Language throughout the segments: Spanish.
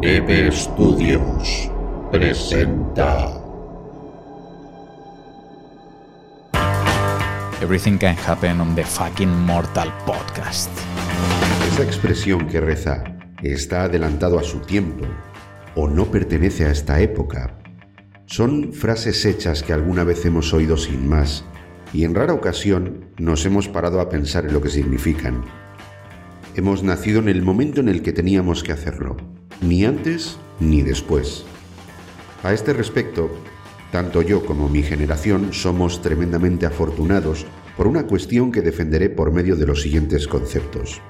DB Studios presenta Everything can happen on the fucking Mortal Podcast. Esa expresión que reza está adelantado a su tiempo o no pertenece a esta época son frases hechas que alguna vez hemos oído sin más y en rara ocasión nos hemos parado a pensar en lo que significan. Hemos nacido en el momento en el que teníamos que hacerlo, ni antes ni después. A este respecto, tanto yo como mi generación somos tremendamente afortunados por una cuestión que defenderé por medio de los siguientes conceptos.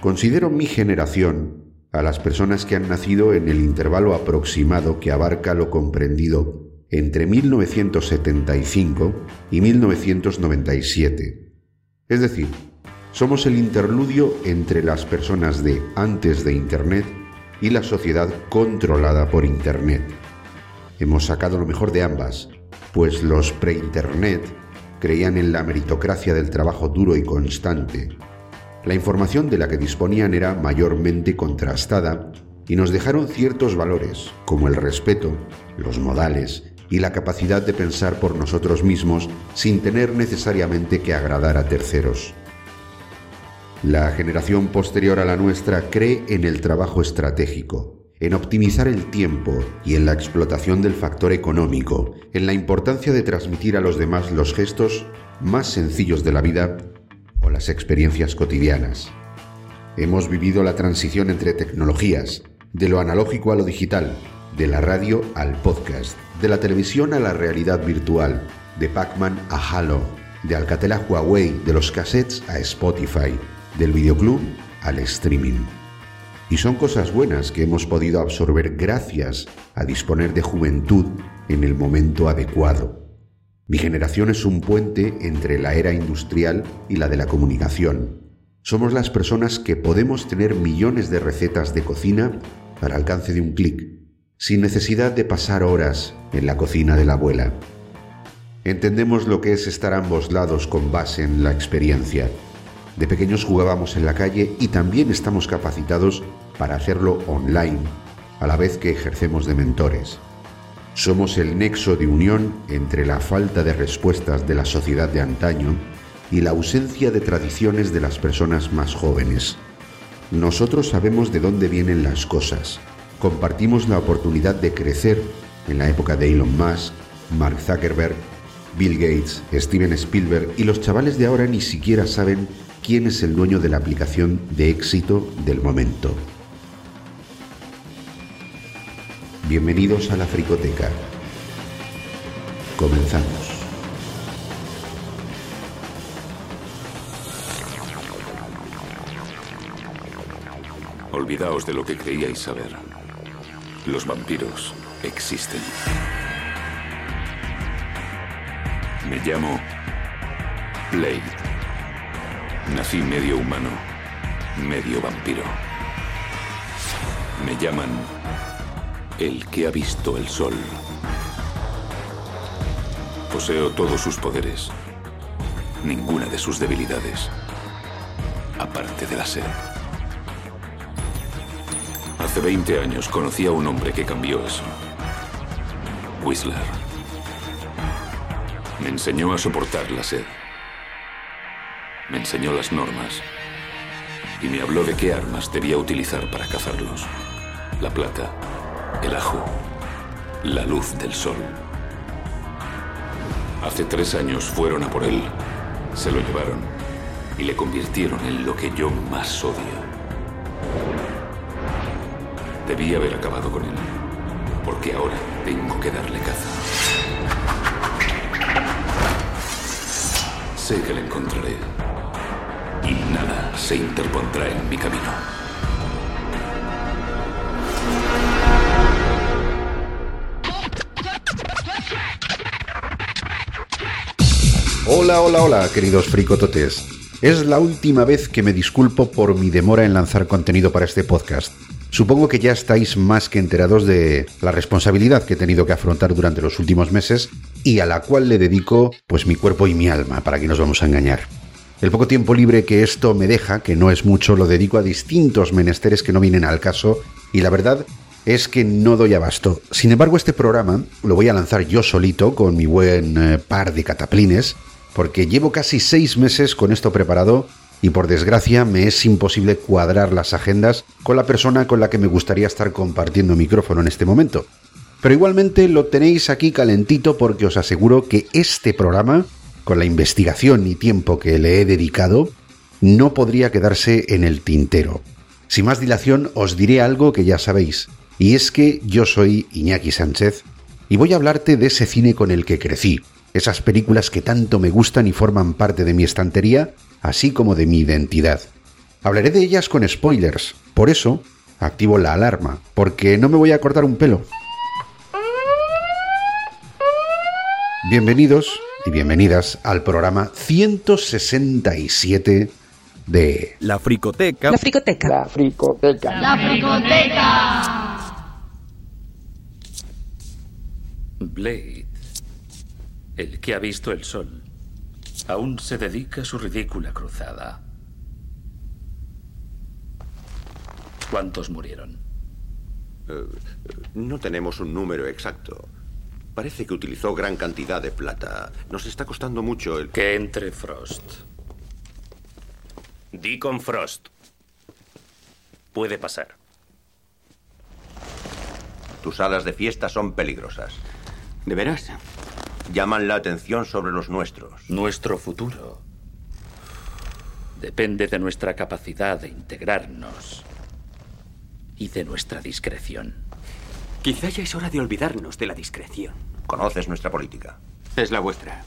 Considero mi generación a las personas que han nacido en el intervalo aproximado que abarca lo comprendido entre 1975 y 1997. Es decir, somos el interludio entre las personas de antes de Internet y la sociedad controlada por Internet. Hemos sacado lo mejor de ambas, pues los pre-Internet creían en la meritocracia del trabajo duro y constante. La información de la que disponían era mayormente contrastada y nos dejaron ciertos valores, como el respeto, los modales y la capacidad de pensar por nosotros mismos sin tener necesariamente que agradar a terceros. La generación posterior a la nuestra cree en el trabajo estratégico, en optimizar el tiempo y en la explotación del factor económico, en la importancia de transmitir a los demás los gestos más sencillos de la vida o las experiencias cotidianas. Hemos vivido la transición entre tecnologías, de lo analógico a lo digital, de la radio al podcast, de la televisión a la realidad virtual, de Pac-Man a Halo, de Alcatel a Huawei, de los cassettes a Spotify, del videoclub al streaming. Y son cosas buenas que hemos podido absorber gracias a disponer de juventud en el momento adecuado. Mi generación es un puente entre la era industrial y la de la comunicación. Somos las personas que podemos tener millones de recetas de cocina al alcance de un clic sin necesidad de pasar horas en la cocina de la abuela. Entendemos lo que es estar ambos lados con base en la experiencia. De pequeños jugábamos en la calle y también estamos capacitados para hacerlo online, a la vez que ejercemos de mentores. Somos el nexo de unión entre la falta de respuestas de la sociedad de antaño y la ausencia de tradiciones de las personas más jóvenes. Nosotros sabemos de dónde vienen las cosas, compartimos la oportunidad de crecer en la época de Elon Musk, Mark Zuckerberg, Bill Gates, Steven Spielberg y los chavales de ahora ni siquiera saben quién es el dueño de la aplicación de éxito del momento. Bienvenidos a la Fricoteca. Comenzamos. Olvidaos de lo que creíais saber. Los vampiros existen. Me llamo Blade. Nací medio humano, medio vampiro. Me llaman el que ha visto el sol. Poseo todos sus poderes, ninguna de sus debilidades, aparte de la sed. Hace 20 años conocí a un hombre que cambió eso. Whistler. Me enseñó a soportar la sed. Me enseñó las normas. Y me habló de qué armas debía utilizar para cazarlos. La plata, el ajo, la luz del sol. Hace tres años fueron a por él, se lo llevaron y le convirtieron en lo que yo más odio. Debí haber acabado con él, porque ahora tengo que darle caza. Sé que le encontraré y nada se interpondrá en mi camino. Hola, hola, hola, queridos fricototes. Es la última vez que me disculpo por mi demora en lanzar contenido para este podcast. Supongo que ya estáis más que enterados de la responsabilidad que he tenido que afrontar durante los últimos meses y a la cual le dedico pues mi cuerpo y mi alma, para que nos vamos a engañar. El poco tiempo libre que esto me deja, que no es mucho, lo dedico a distintos menesteres que no vienen al caso y la verdad es que no doy abasto. Sin embargo, este programa lo voy a lanzar yo solito con mi buen eh, par de cataplines, porque llevo casi seis meses con esto preparado y por desgracia me es imposible cuadrar las agendas con la persona con la que me gustaría estar compartiendo micrófono en este momento. Pero igualmente lo tenéis aquí calentito porque os aseguro que este programa, con la investigación y tiempo que le he dedicado, no podría quedarse en el tintero. Sin más dilación os diré algo que ya sabéis, y es que yo soy Iñaki Sánchez y voy a hablarte de ese cine con el que crecí, esas películas que tanto me gustan y forman parte de mi estantería, así como de mi identidad. Hablaré de ellas con spoilers, por eso activo la alarma, porque no me voy a cortar un pelo. Bienvenidos y bienvenidas al programa 167 de La Fricoteca. La fricoteca. La fricoteca. La fricoteca. Blade, el que ha visto el sol, aún se dedica a su ridícula cruzada. ¿Cuántos murieron? Eh, no tenemos un número exacto. Parece que utilizó gran cantidad de plata. Nos está costando mucho el... Que entre Frost. Di con Frost. Puede pasar. Tus alas de fiesta son peligrosas. ¿De veras? Llaman la atención sobre los nuestros. Nuestro futuro depende de nuestra capacidad de integrarnos y de nuestra discreción. Quizá ya es hora de olvidarnos de la discreción. Conoces nuestra política. Es la vuestra,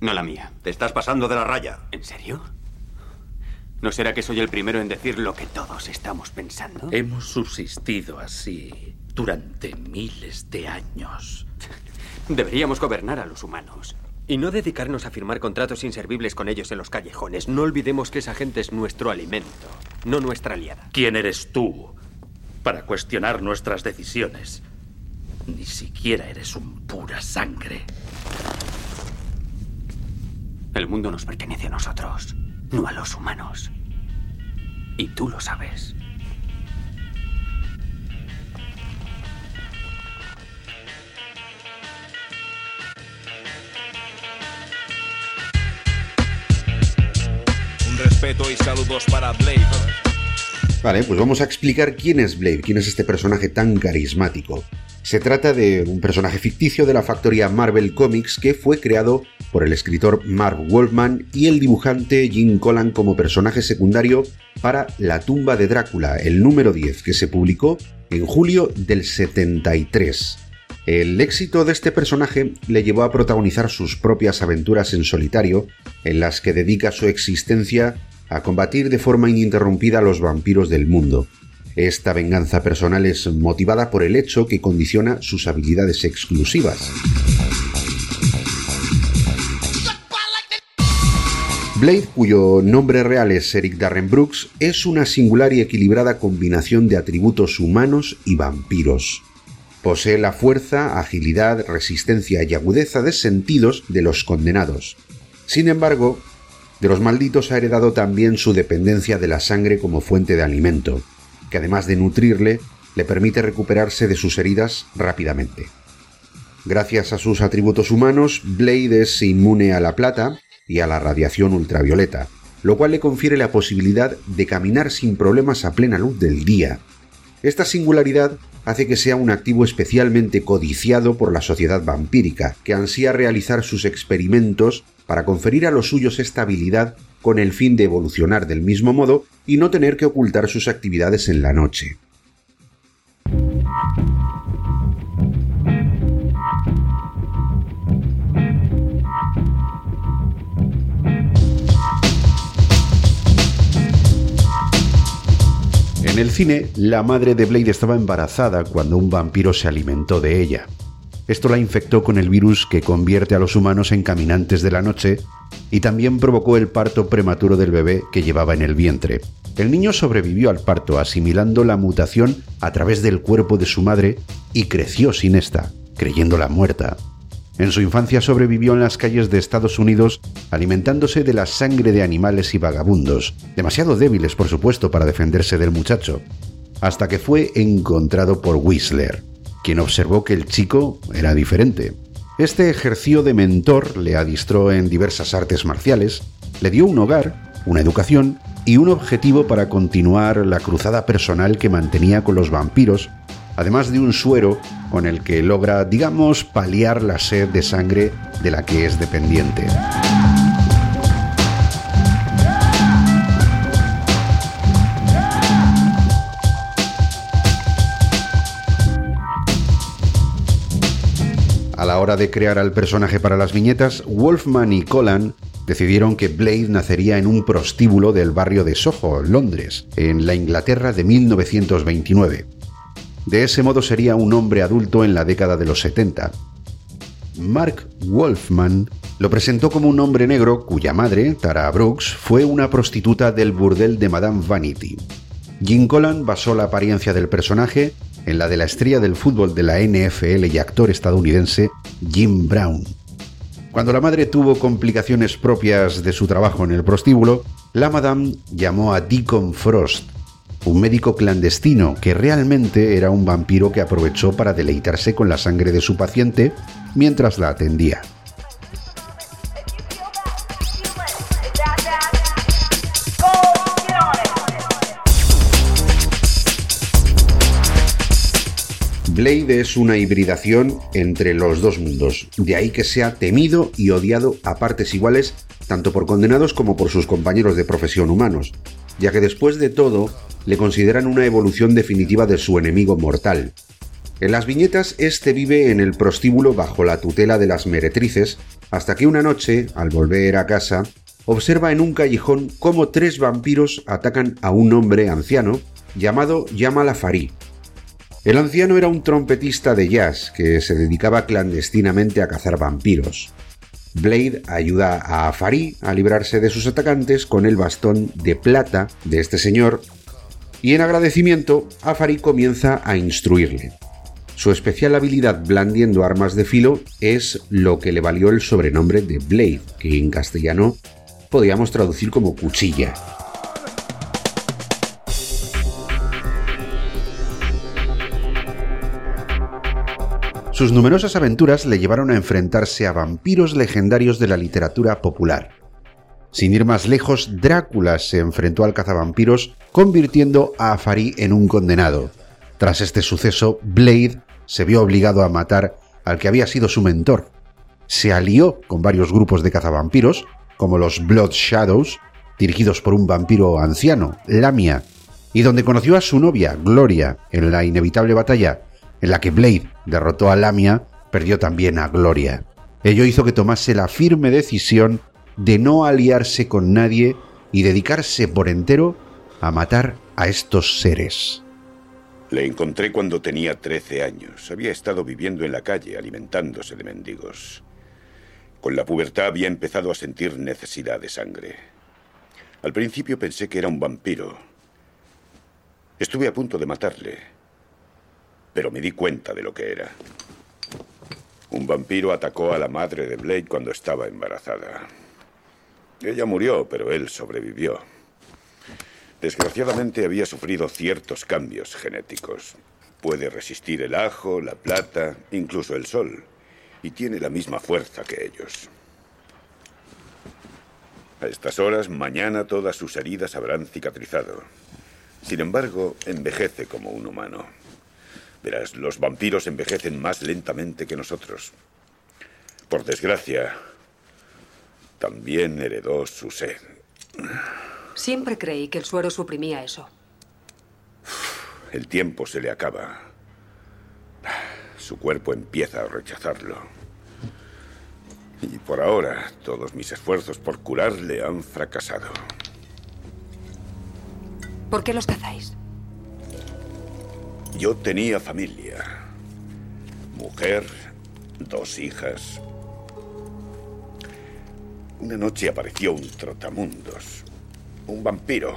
no la mía. Te estás pasando de la raya. ¿En serio? ¿No será que soy el primero en decir lo que todos estamos pensando? Hemos subsistido así durante miles de años. Deberíamos gobernar a los humanos. Y no dedicarnos a firmar contratos inservibles con ellos en los callejones. No olvidemos que esa gente es nuestro alimento, no nuestra aliada. ¿Quién eres tú para cuestionar nuestras decisiones? Ni siquiera eres un pura sangre. El mundo nos pertenece a nosotros, no a los humanos. Y tú lo sabes. Un respeto y saludos para Blade. Vale, pues vamos a explicar quién es Blade, quién es este personaje tan carismático. Se trata de un personaje ficticio de la factoría Marvel Comics que fue creado por el escritor Mark Wolfman y el dibujante Jim Collan como personaje secundario para La tumba de Drácula, el número 10, que se publicó en julio del 73. El éxito de este personaje le llevó a protagonizar sus propias aventuras en solitario, en las que dedica su existencia a combatir de forma ininterrumpida a los vampiros del mundo. Esta venganza personal es motivada por el hecho que condiciona sus habilidades exclusivas. Blade, cuyo nombre real es Eric Darren Brooks, es una singular y equilibrada combinación de atributos humanos y vampiros. Posee la fuerza, agilidad, resistencia y agudeza de sentidos de los condenados. Sin embargo, de los malditos ha heredado también su dependencia de la sangre como fuente de alimento, que además de nutrirle, le permite recuperarse de sus heridas rápidamente. Gracias a sus atributos humanos, Blade es inmune a la plata y a la radiación ultravioleta, lo cual le confiere la posibilidad de caminar sin problemas a plena luz del día. Esta singularidad hace que sea un activo especialmente codiciado por la sociedad vampírica, que ansía realizar sus experimentos para conferir a los suyos esta habilidad con el fin de evolucionar del mismo modo y no tener que ocultar sus actividades en la noche. En el cine, la madre de Blade estaba embarazada cuando un vampiro se alimentó de ella. Esto la infectó con el virus que convierte a los humanos en caminantes de la noche y también provocó el parto prematuro del bebé que llevaba en el vientre. El niño sobrevivió al parto asimilando la mutación a través del cuerpo de su madre y creció sin esta, creyéndola muerta. En su infancia sobrevivió en las calles de Estados Unidos alimentándose de la sangre de animales y vagabundos, demasiado débiles por supuesto para defenderse del muchacho, hasta que fue encontrado por Whistler, quien observó que el chico era diferente. Este ejerció de mentor, le adistró en diversas artes marciales, le dio un hogar, una educación y un objetivo para continuar la cruzada personal que mantenía con los vampiros, además de un suero con el que logra, digamos, paliar la sed de sangre de la que es dependiente. A la hora de crear al personaje para las viñetas, Wolfman y Collan decidieron que Blade nacería en un prostíbulo del barrio de Soho, Londres, en la Inglaterra de 1929. De ese modo sería un hombre adulto en la década de los 70. Mark Wolfman lo presentó como un hombre negro cuya madre, Tara Brooks, fue una prostituta del burdel de Madame Vanity. Jim Collan basó la apariencia del personaje en la de la estrella del fútbol de la NFL y actor estadounidense Jim Brown. Cuando la madre tuvo complicaciones propias de su trabajo en el prostíbulo, la Madame llamó a Deacon Frost, un médico clandestino que realmente era un vampiro que aprovechó para deleitarse con la sangre de su paciente mientras la atendía. Blade es una hibridación entre los dos mundos, de ahí que sea temido y odiado a partes iguales tanto por condenados como por sus compañeros de profesión humanos, ya que después de todo le consideran una evolución definitiva de su enemigo mortal. En las viñetas, este vive en el prostíbulo bajo la tutela de las meretrices, hasta que una noche, al volver a casa, observa en un callejón cómo tres vampiros atacan a un hombre anciano llamado Yamal Farí. El anciano era un trompetista de jazz que se dedicaba clandestinamente a cazar vampiros. Blade ayuda a Afari a librarse de sus atacantes con el bastón de plata de este señor y en agradecimiento Afari comienza a instruirle. Su especial habilidad blandiendo armas de filo es lo que le valió el sobrenombre de Blade, que en castellano podríamos traducir como cuchilla. Sus numerosas aventuras le llevaron a enfrentarse a vampiros legendarios de la literatura popular. Sin ir más lejos, Drácula se enfrentó al cazavampiros, convirtiendo a Afari en un condenado. Tras este suceso, Blade se vio obligado a matar al que había sido su mentor. Se alió con varios grupos de cazavampiros, como los Blood Shadows, dirigidos por un vampiro anciano, Lamia, y donde conoció a su novia, Gloria, en la inevitable batalla en la que Blade derrotó a Lamia, perdió también a Gloria. Ello hizo que tomase la firme decisión de no aliarse con nadie y dedicarse por entero a matar a estos seres. Le encontré cuando tenía 13 años. Había estado viviendo en la calle, alimentándose de mendigos. Con la pubertad había empezado a sentir necesidad de sangre. Al principio pensé que era un vampiro. Estuve a punto de matarle, pero me di cuenta de lo que era. Un vampiro atacó a la madre de Blade cuando estaba embarazada. Ella murió, pero él sobrevivió. Desgraciadamente había sufrido ciertos cambios genéticos. Puede resistir el ajo, la plata, incluso el sol. Y tiene la misma fuerza que ellos. A estas horas, mañana todas sus heridas habrán cicatrizado. Sin embargo, envejece como un humano. Verás, los vampiros envejecen más lentamente que nosotros. Por desgracia, también heredó su sed. Siempre creí que el suero suprimía eso. El tiempo se le acaba. Su cuerpo empieza a rechazarlo. Y por ahora, todos mis esfuerzos por curarle han fracasado. ¿Por qué los cazáis? Yo tenía familia. Mujer, dos hijas. Una noche apareció un trotamundos, un vampiro.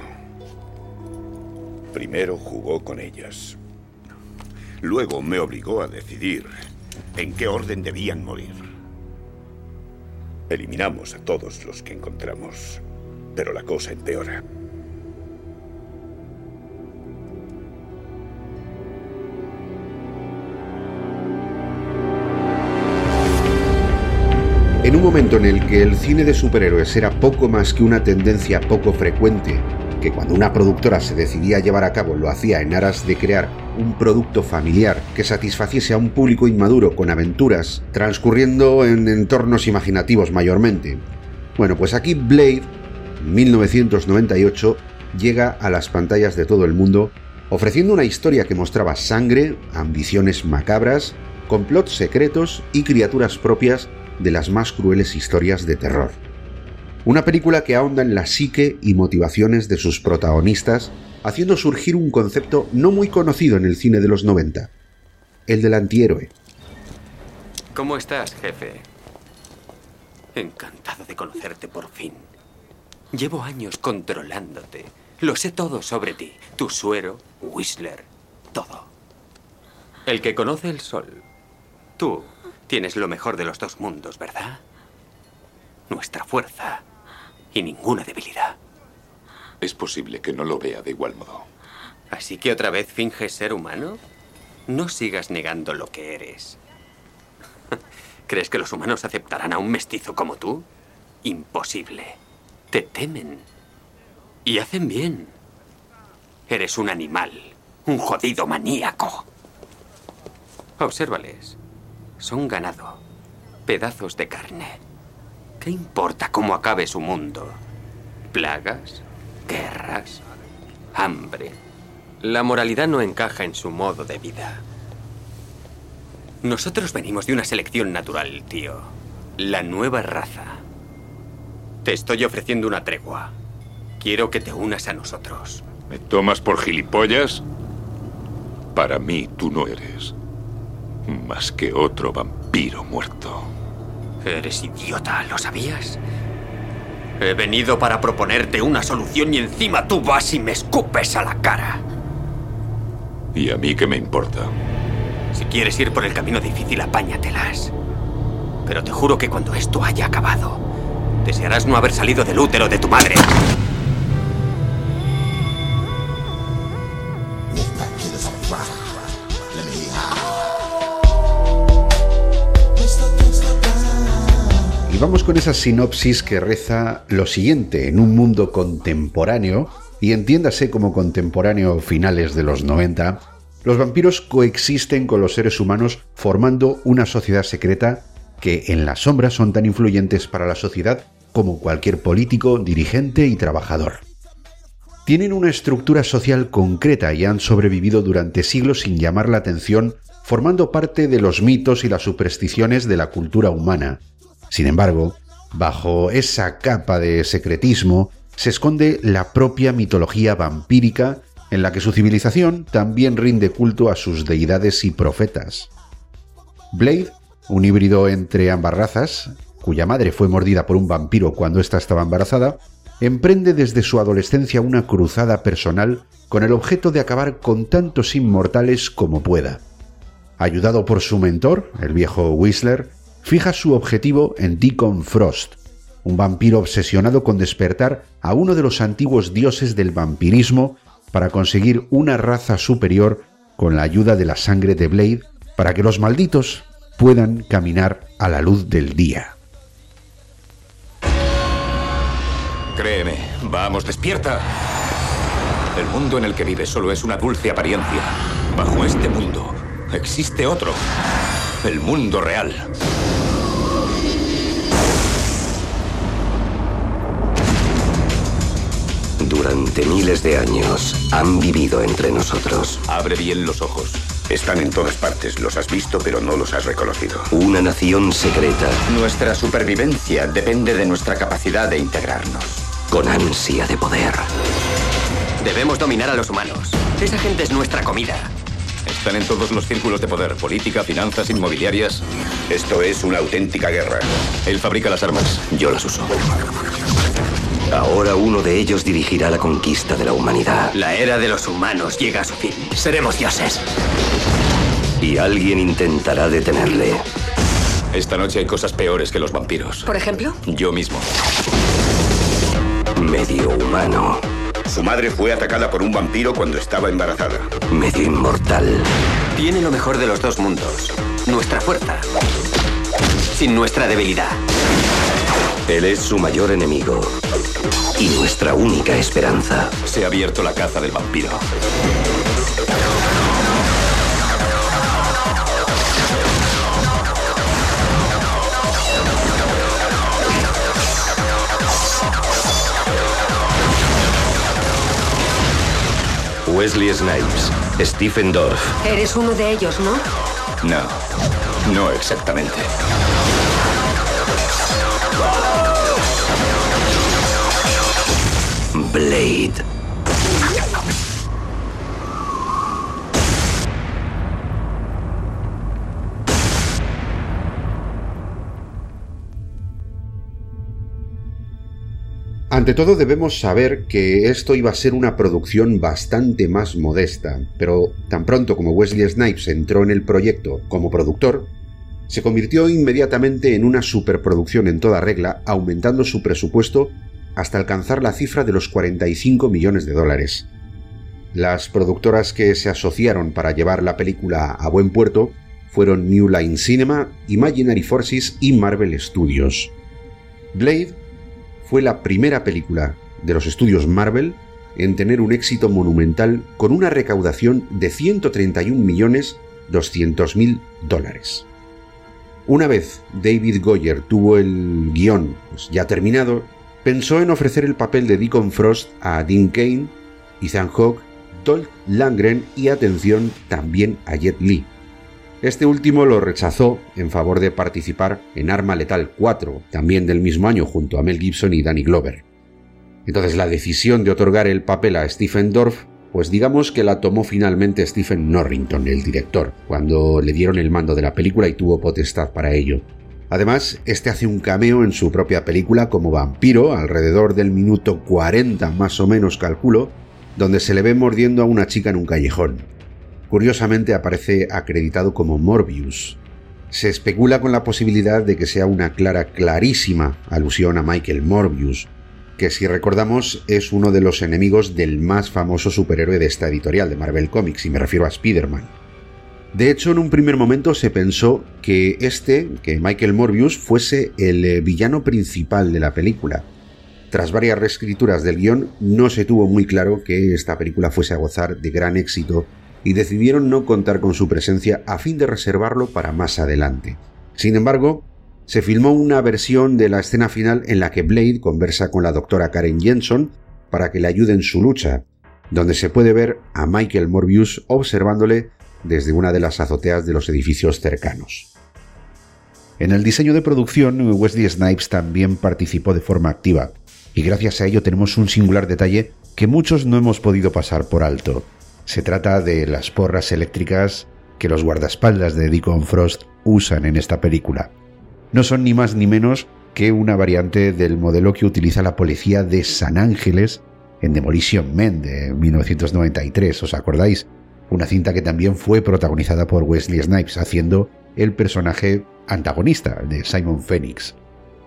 Primero jugó con ellas. Luego me obligó a decidir en qué orden debían morir. Eliminamos a todos los que encontramos, pero la cosa empeora. En un momento en el que el cine de superhéroes era poco más que una tendencia poco frecuente, que cuando una productora se decidía a llevar a cabo lo hacía en aras de crear un producto familiar que satisfaciese a un público inmaduro con aventuras transcurriendo en entornos imaginativos mayormente. Bueno, pues aquí Blade, 1998, llega a las pantallas de todo el mundo ofreciendo una historia que mostraba sangre, ambiciones macabras, complots secretos y criaturas propias de las más crueles historias de terror. Una película que ahonda en la psique y motivaciones de sus protagonistas, haciendo surgir un concepto no muy conocido en el cine de los 90, el del antihéroe. ¿Cómo estás, jefe? Encantado de conocerte por fin. Llevo años controlándote. Lo sé todo sobre ti. Tu suero, Whistler, todo. El que conoce el sol. Tú Tienes lo mejor de los dos mundos, ¿verdad? Nuestra fuerza y ninguna debilidad. Es posible que no lo vea de igual modo. ¿Así que otra vez finges ser humano? No sigas negando lo que eres. ¿Crees que los humanos aceptarán a un mestizo como tú? Imposible. Te temen. Y hacen bien. Eres un animal. Un jodido maníaco. Obsérvales. Son ganado, pedazos de carne. ¿Qué importa cómo acabe su mundo? Plagas, guerras, hambre. La moralidad no encaja en su modo de vida. Nosotros venimos de una selección natural, tío. La nueva raza. Te estoy ofreciendo una tregua. Quiero que te unas a nosotros. ¿Me tomas por gilipollas? Para mí tú no eres más que otro vampiro muerto. Eres idiota, ¿lo sabías? He venido para proponerte una solución y encima tú vas y me escupes a la cara. ¿Y a mí qué me importa? Si quieres ir por el camino difícil, apáñatelas. Pero te juro que cuando esto haya acabado, desearás no haber salido del útero de tu madre. Y vamos con esa sinopsis que reza lo siguiente, en un mundo contemporáneo, y entiéndase como contemporáneo finales de los 90, los vampiros coexisten con los seres humanos formando una sociedad secreta que en la sombra son tan influyentes para la sociedad como cualquier político, dirigente y trabajador. Tienen una estructura social concreta y han sobrevivido durante siglos sin llamar la atención, formando parte de los mitos y las supersticiones de la cultura humana, sin embargo, bajo esa capa de secretismo se esconde la propia mitología vampírica en la que su civilización también rinde culto a sus deidades y profetas. Blade, un híbrido entre ambas razas, cuya madre fue mordida por un vampiro cuando ésta estaba embarazada, emprende desde su adolescencia una cruzada personal con el objeto de acabar con tantos inmortales como pueda. Ayudado por su mentor, el viejo Whistler, fija su objetivo en Deacon Frost, un vampiro obsesionado con despertar a uno de los antiguos dioses del vampirismo para conseguir una raza superior con la ayuda de la sangre de Blade para que los malditos puedan caminar a la luz del día. Créeme, vamos, despierta. El mundo en el que vives solo es una dulce apariencia. Bajo este mundo existe otro. El mundo real. Durante miles de años han vivido entre nosotros. Abre bien los ojos. Están en todas partes. Los has visto, pero no los has reconocido. Una nación secreta. Nuestra supervivencia depende de nuestra capacidad de integrarnos. Con ansia de poder. Debemos dominar a los humanos. Esa gente es nuestra comida. Están en todos los círculos de poder, política, finanzas, inmobiliarias. Esto es una auténtica guerra. Él fabrica las armas, yo las uso. Ahora uno de ellos dirigirá la conquista de la humanidad. La era de los humanos llega a su fin. Seremos dioses. Y alguien intentará detenerle. Esta noche hay cosas peores que los vampiros. ¿Por ejemplo? Yo mismo. Medio humano. Su madre fue atacada por un vampiro cuando estaba embarazada. Medio inmortal. Tiene lo mejor de los dos mundos. Nuestra fuerza. Sin nuestra debilidad. Él es su mayor enemigo. Y nuestra única esperanza. Se ha abierto la caza del vampiro. Wesley Snipes, Stephen Dorff. Eres uno de ellos, ¿no? No, no exactamente. Blade. Ante todo debemos saber que esto iba a ser una producción bastante más modesta, pero tan pronto como Wesley Snipes entró en el proyecto como productor, se convirtió inmediatamente en una superproducción en toda regla, aumentando su presupuesto hasta alcanzar la cifra de los 45 millones de dólares. Las productoras que se asociaron para llevar la película a buen puerto fueron New Line Cinema, Imaginary Forces y Marvel Studios. Blade fue la primera película de los estudios Marvel en tener un éxito monumental con una recaudación de 131.200.000 dólares. Una vez David Goyer tuvo el guion pues, ya terminado, pensó en ofrecer el papel de Deacon Frost a Dean Kane, Ethan Hawke, Dolph Langren y atención también a Jet Li. Este último lo rechazó en favor de participar en Arma Letal 4, también del mismo año, junto a Mel Gibson y Danny Glover. Entonces la decisión de otorgar el papel a Stephen Dorff, pues digamos que la tomó finalmente Stephen Norrington, el director, cuando le dieron el mando de la película y tuvo potestad para ello. Además, este hace un cameo en su propia película como vampiro, alrededor del minuto 40 más o menos calculo, donde se le ve mordiendo a una chica en un callejón. Curiosamente aparece acreditado como Morbius. Se especula con la posibilidad de que sea una clara, clarísima alusión a Michael Morbius, que si recordamos es uno de los enemigos del más famoso superhéroe de esta editorial de Marvel Comics, y me refiero a Spider-Man. De hecho, en un primer momento se pensó que este, que Michael Morbius, fuese el eh, villano principal de la película. Tras varias reescrituras del guion, no se tuvo muy claro que esta película fuese a gozar de gran éxito y decidieron no contar con su presencia a fin de reservarlo para más adelante. Sin embargo, se filmó una versión de la escena final en la que Blade conversa con la doctora Karen Jensen para que le ayude en su lucha, donde se puede ver a Michael Morbius observándole desde una de las azoteas de los edificios cercanos. En el diseño de producción, Wesley Snipes también participó de forma activa, y gracias a ello tenemos un singular detalle que muchos no hemos podido pasar por alto. Se trata de las porras eléctricas que los guardaespaldas de Deacon Frost usan en esta película. No son ni más ni menos que una variante del modelo que utiliza la policía de San Ángeles en Demolition Man de 1993, ¿os acordáis? Una cinta que también fue protagonizada por Wesley Snipes, haciendo el personaje antagonista de Simon Phoenix.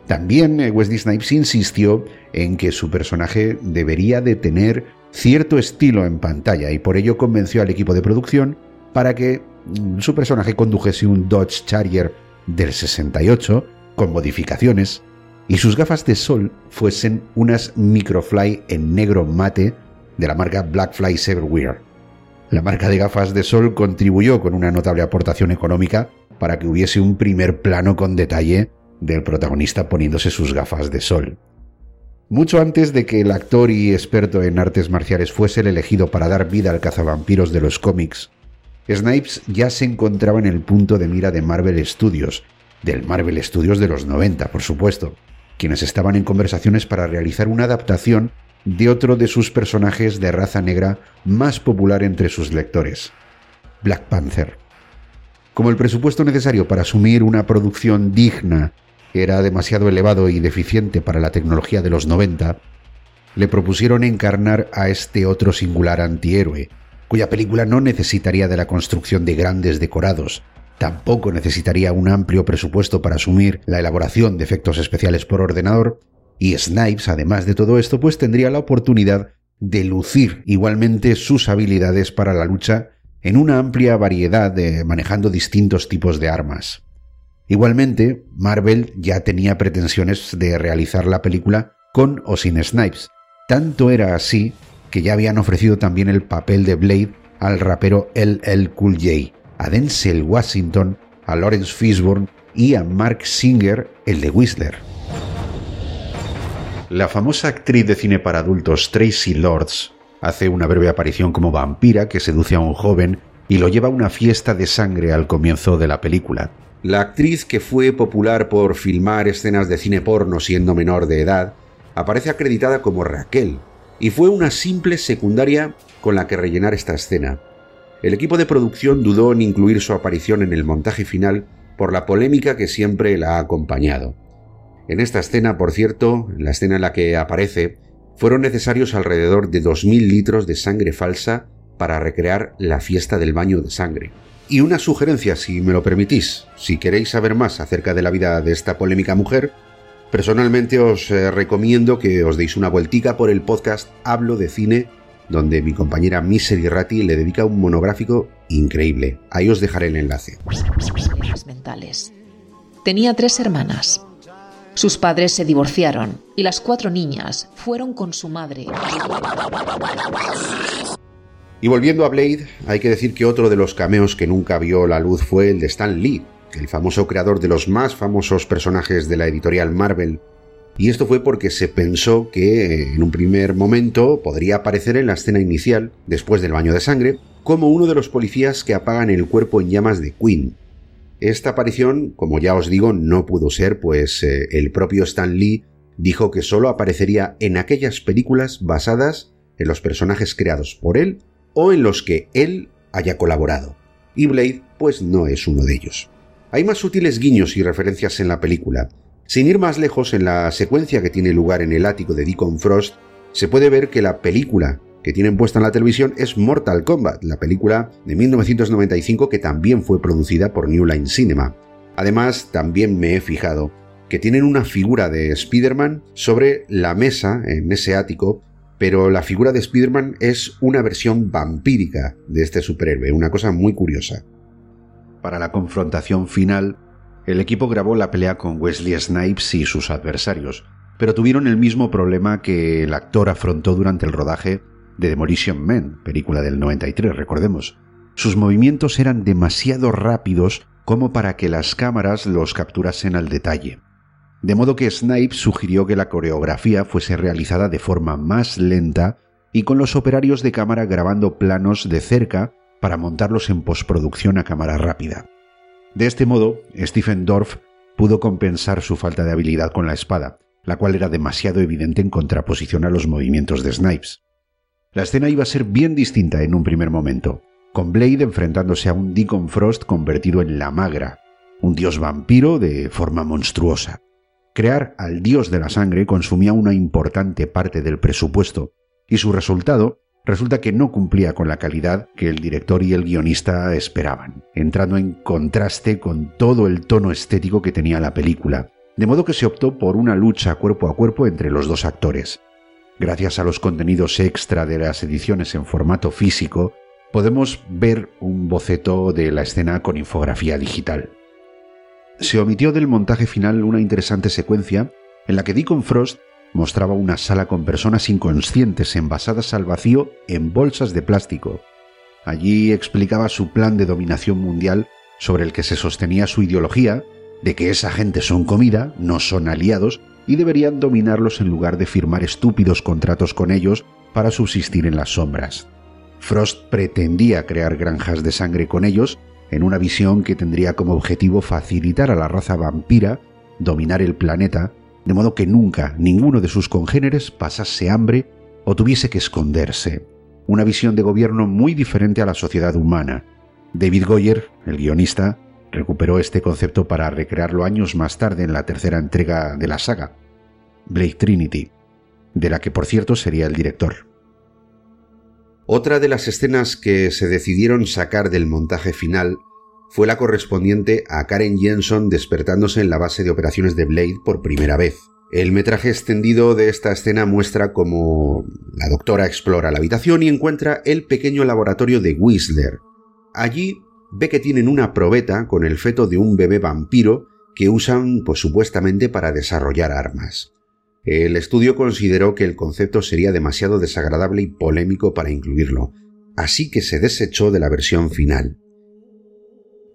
También eh, Wesley Snipes insistió en que su personaje debería de tener cierto estilo en pantalla y por ello convenció al equipo de producción para que mm, su personaje condujese un Dodge Charger del 68 con modificaciones y sus gafas de sol fuesen unas Microfly en negro mate de la marca Blackfly Everwear. La marca de gafas de sol contribuyó con una notable aportación económica para que hubiese un primer plano con detalle del protagonista poniéndose sus gafas de sol. Mucho antes de que el actor y experto en artes marciales fuese el elegido para dar vida al cazavampiros de los cómics, Snipes ya se encontraba en el punto de mira de Marvel Studios, del Marvel Studios de los 90, por supuesto, quienes estaban en conversaciones para realizar una adaptación de otro de sus personajes de raza negra más popular entre sus lectores, Black Panther. Como el presupuesto necesario para asumir una producción digna era demasiado elevado y deficiente para la tecnología de los 90, le propusieron encarnar a este otro singular antihéroe, cuya película no necesitaría de la construcción de grandes decorados, tampoco necesitaría un amplio presupuesto para asumir la elaboración de efectos especiales por ordenador, y Snipes, además de todo esto, pues tendría la oportunidad de lucir igualmente sus habilidades para la lucha en una amplia variedad de manejando distintos tipos de armas. Igualmente, Marvel ya tenía pretensiones de realizar la película con o sin Snipes. Tanto era así que ya habían ofrecido también el papel de Blade al rapero LL Cool J, a Denzel Washington, a Lawrence Fishburne y a Mark Singer, el de Whistler. La famosa actriz de cine para adultos Tracy Lords hace una breve aparición como vampira que seduce a un joven y lo lleva a una fiesta de sangre al comienzo de la película. La actriz que fue popular por filmar escenas de cine porno siendo menor de edad aparece acreditada como Raquel y fue una simple secundaria con la que rellenar esta escena. El equipo de producción dudó en incluir su aparición en el montaje final por la polémica que siempre la ha acompañado. En esta escena, por cierto, en la escena en la que aparece, fueron necesarios alrededor de 2.000 litros de sangre falsa para recrear la fiesta del baño de sangre. Y una sugerencia, si me lo permitís, si queréis saber más acerca de la vida de esta polémica mujer, personalmente os eh, recomiendo que os deis una vueltica por el podcast Hablo de Cine donde mi compañera Misery Ratti le dedica un monográfico increíble. Ahí os dejaré el enlace. Tenía tres hermanas. Sus padres se divorciaron y las cuatro niñas fueron con su madre. Y volviendo a Blade, hay que decir que otro de los cameos que nunca vio la luz fue el de Stan Lee, el famoso creador de los más famosos personajes de la editorial Marvel, y esto fue porque se pensó que en un primer momento podría aparecer en la escena inicial, después del baño de sangre, como uno de los policías que apagan el cuerpo en llamas de Queen. Esta aparición, como ya os digo, no pudo ser, pues eh, el propio Stan Lee dijo que solo aparecería en aquellas películas basadas en los personajes creados por él o en los que él haya colaborado. Y Blade, pues no es uno de ellos. Hay más sutiles guiños y referencias en la película, sin ir más lejos, en la secuencia que tiene lugar en el ático de Deacon Frost, se puede ver que la película que tienen puesta en la televisión es Mortal Kombat, la película de 1995 que también fue producida por New Line Cinema. Además, también me he fijado que tienen una figura de Spider-Man sobre la mesa en ese ático, pero la figura de Spider-Man es una versión vampírica de este superhéroe, una cosa muy curiosa. Para la confrontación final, el equipo grabó la pelea con Wesley Snipes y sus adversarios, pero tuvieron el mismo problema que el actor afrontó durante el rodaje de Demolition Man, película del 93, recordemos. Sus movimientos eran demasiado rápidos como para que las cámaras los capturasen al detalle. De modo que Snipes sugirió que la coreografía fuese realizada de forma más lenta y con los operarios de cámara grabando planos de cerca para montarlos en postproducción a cámara rápida. De este modo, Stephen Dorff pudo compensar su falta de habilidad con la espada, la cual era demasiado evidente en contraposición a los movimientos de Snipes. La escena iba a ser bien distinta en un primer momento, con Blade enfrentándose a un Deacon Frost convertido en la magra, un dios vampiro de forma monstruosa. Crear al dios de la sangre consumía una importante parte del presupuesto, y su resultado resulta que no cumplía con la calidad que el director y el guionista esperaban, entrando en contraste con todo el tono estético que tenía la película, de modo que se optó por una lucha cuerpo a cuerpo entre los dos actores. Gracias a los contenidos extra de las ediciones en formato físico, podemos ver un boceto de la escena con infografía digital. Se omitió del montaje final una interesante secuencia en la que Deacon Frost mostraba una sala con personas inconscientes envasadas al vacío en bolsas de plástico. Allí explicaba su plan de dominación mundial sobre el que se sostenía su ideología de que esa gente son comida, no son aliados, y deberían dominarlos en lugar de firmar estúpidos contratos con ellos para subsistir en las sombras. Frost pretendía crear granjas de sangre con ellos, en una visión que tendría como objetivo facilitar a la raza vampira dominar el planeta de modo que nunca ninguno de sus congéneres pasase hambre o tuviese que esconderse. Una visión de gobierno muy diferente a la sociedad humana. David Goyer, el guionista, recuperó este concepto para recrearlo años más tarde en la tercera entrega de la saga, Blade Trinity, de la que por cierto sería el director. Otra de las escenas que se decidieron sacar del montaje final fue la correspondiente a Karen Jensen despertándose en la base de operaciones de Blade por primera vez. El metraje extendido de esta escena muestra cómo la doctora explora la habitación y encuentra el pequeño laboratorio de Whistler. Allí ve que tienen una probeta con el feto de un bebé vampiro que usan pues supuestamente para desarrollar armas. El estudio consideró que el concepto sería demasiado desagradable y polémico para incluirlo, así que se desechó de la versión final.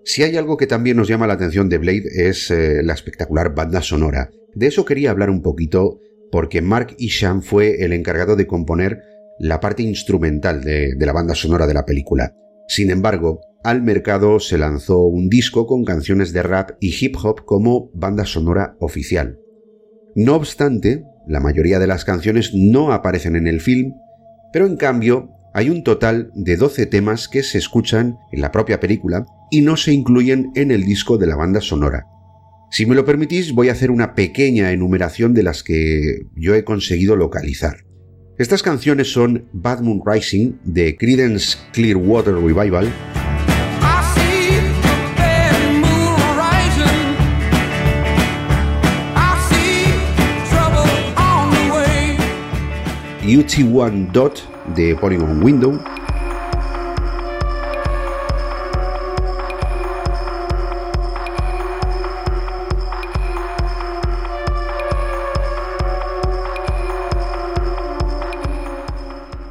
Si hay algo que también nos llama la atención de Blade es eh, la espectacular banda sonora. De eso quería hablar un poquito porque Mark Isham fue el encargado de componer la parte instrumental de, de la banda sonora de la película. Sin embargo, al mercado se lanzó un disco con canciones de rap y hip hop como banda sonora oficial. No obstante, la mayoría de las canciones no aparecen en el film, pero en cambio hay un total de 12 temas que se escuchan en la propia película y no se incluyen en el disco de la banda sonora. Si me lo permitís, voy a hacer una pequeña enumeración de las que yo he conseguido localizar. Estas canciones son Bad Moon Rising de Creedence Clearwater Revival, UT1 Dot de Polygon Window,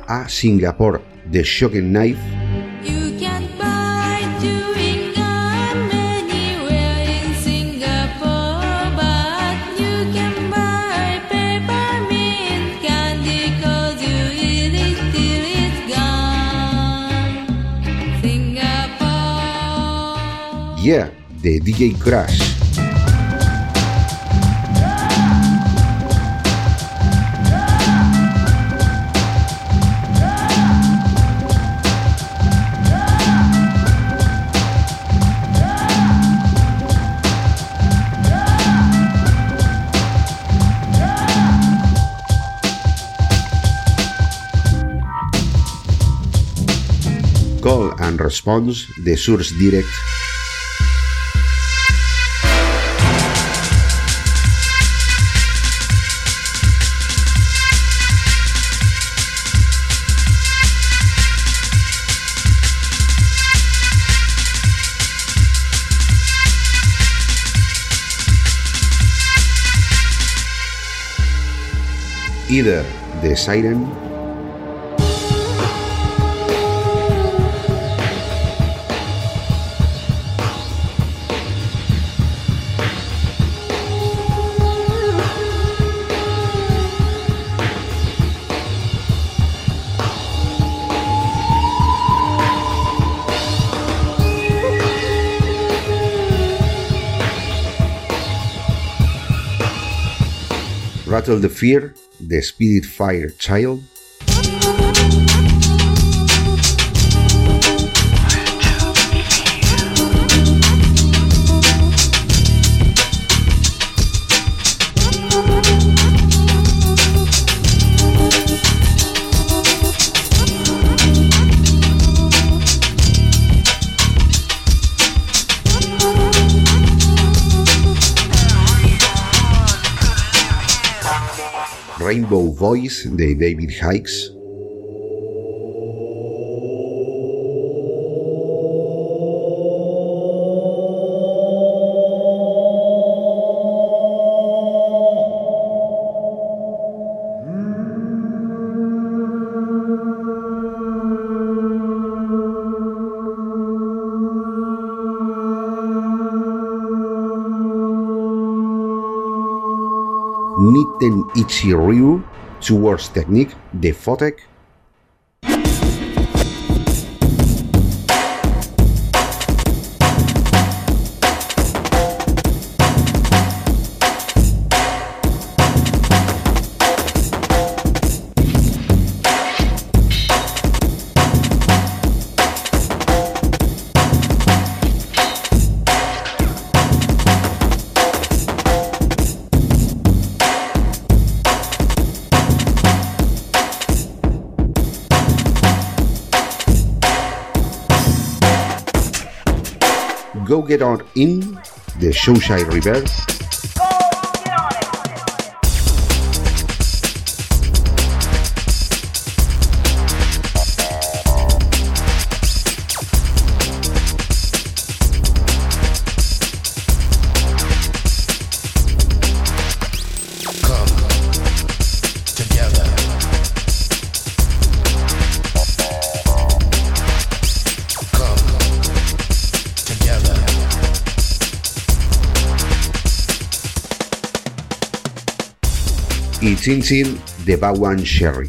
a Singapore The Shocking Knife, Yeah de DJ Crash. Call and Response de Source Direct Either de Siren. Rattle the Fear de Spirit Fire Child. Rainbow Voice de David Hikes. then Ichiryu towards technique, the Fotek, Get On In de Showshy River Chin Chin de Bawan Sherry.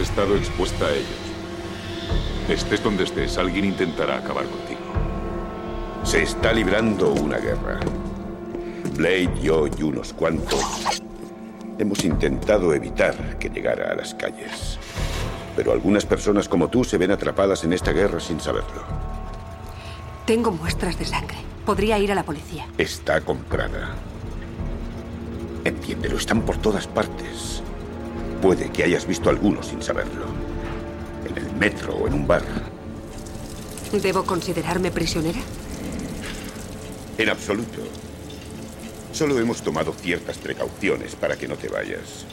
Expuesta a ellos. Estés donde estés, alguien intentará acabar contigo. Se está librando una guerra. Blade, yo y unos cuantos hemos intentado evitar que llegara a las calles. Pero algunas personas como tú se ven atrapadas en esta guerra sin saberlo. Tengo muestras de sangre. Podría ir a la policía. Está comprada. Entiéndelo, están por todas partes. Puede que hayas visto algunos sin saberlo. En el metro o en un bar. ¿Debo considerarme prisionera? En absoluto. Solo hemos tomado ciertas precauciones para que no te vayas.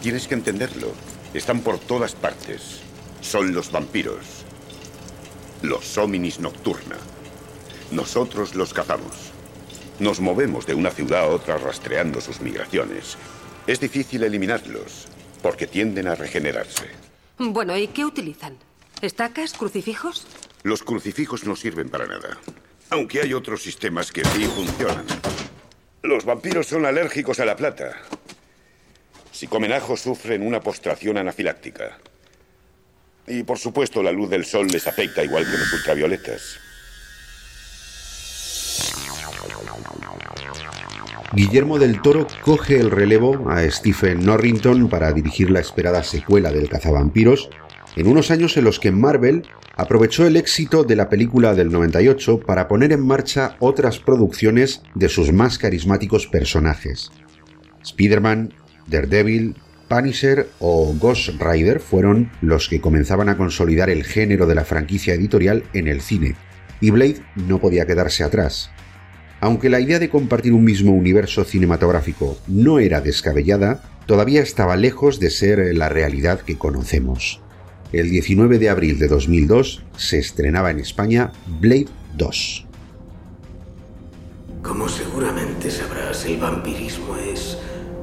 Tienes que entenderlo. Están por todas partes. Son los vampiros. Los hominis nocturna. Nosotros los cazamos. Nos movemos de una ciudad a otra rastreando sus migraciones. Es difícil eliminarlos, porque tienden a regenerarse. Bueno, ¿y qué utilizan? ¿Estacas? ¿Crucifijos? Los crucifijos no sirven para nada. Aunque hay otros sistemas que sí funcionan. Los vampiros son alérgicos a la plata. Si comen ajo sufren una postración anafiláctica. Y por supuesto la luz del sol les afecta igual que los ultravioletas. Guillermo del Toro coge el relevo a Stephen Norrington para dirigir la esperada secuela del Cazavampiros, en unos años en los que Marvel aprovechó el éxito de la película del 98 para poner en marcha otras producciones de sus más carismáticos personajes. Spider-Man, Daredevil, Punisher o Ghost Rider fueron los que comenzaban a consolidar el género de la franquicia editorial en el cine, y Blade no podía quedarse atrás. Aunque la idea de compartir un mismo universo cinematográfico no era descabellada, todavía estaba lejos de ser la realidad que conocemos. El 19 de abril de 2002 se estrenaba en España Blade 2. Como seguramente sabrás, el vampirismo es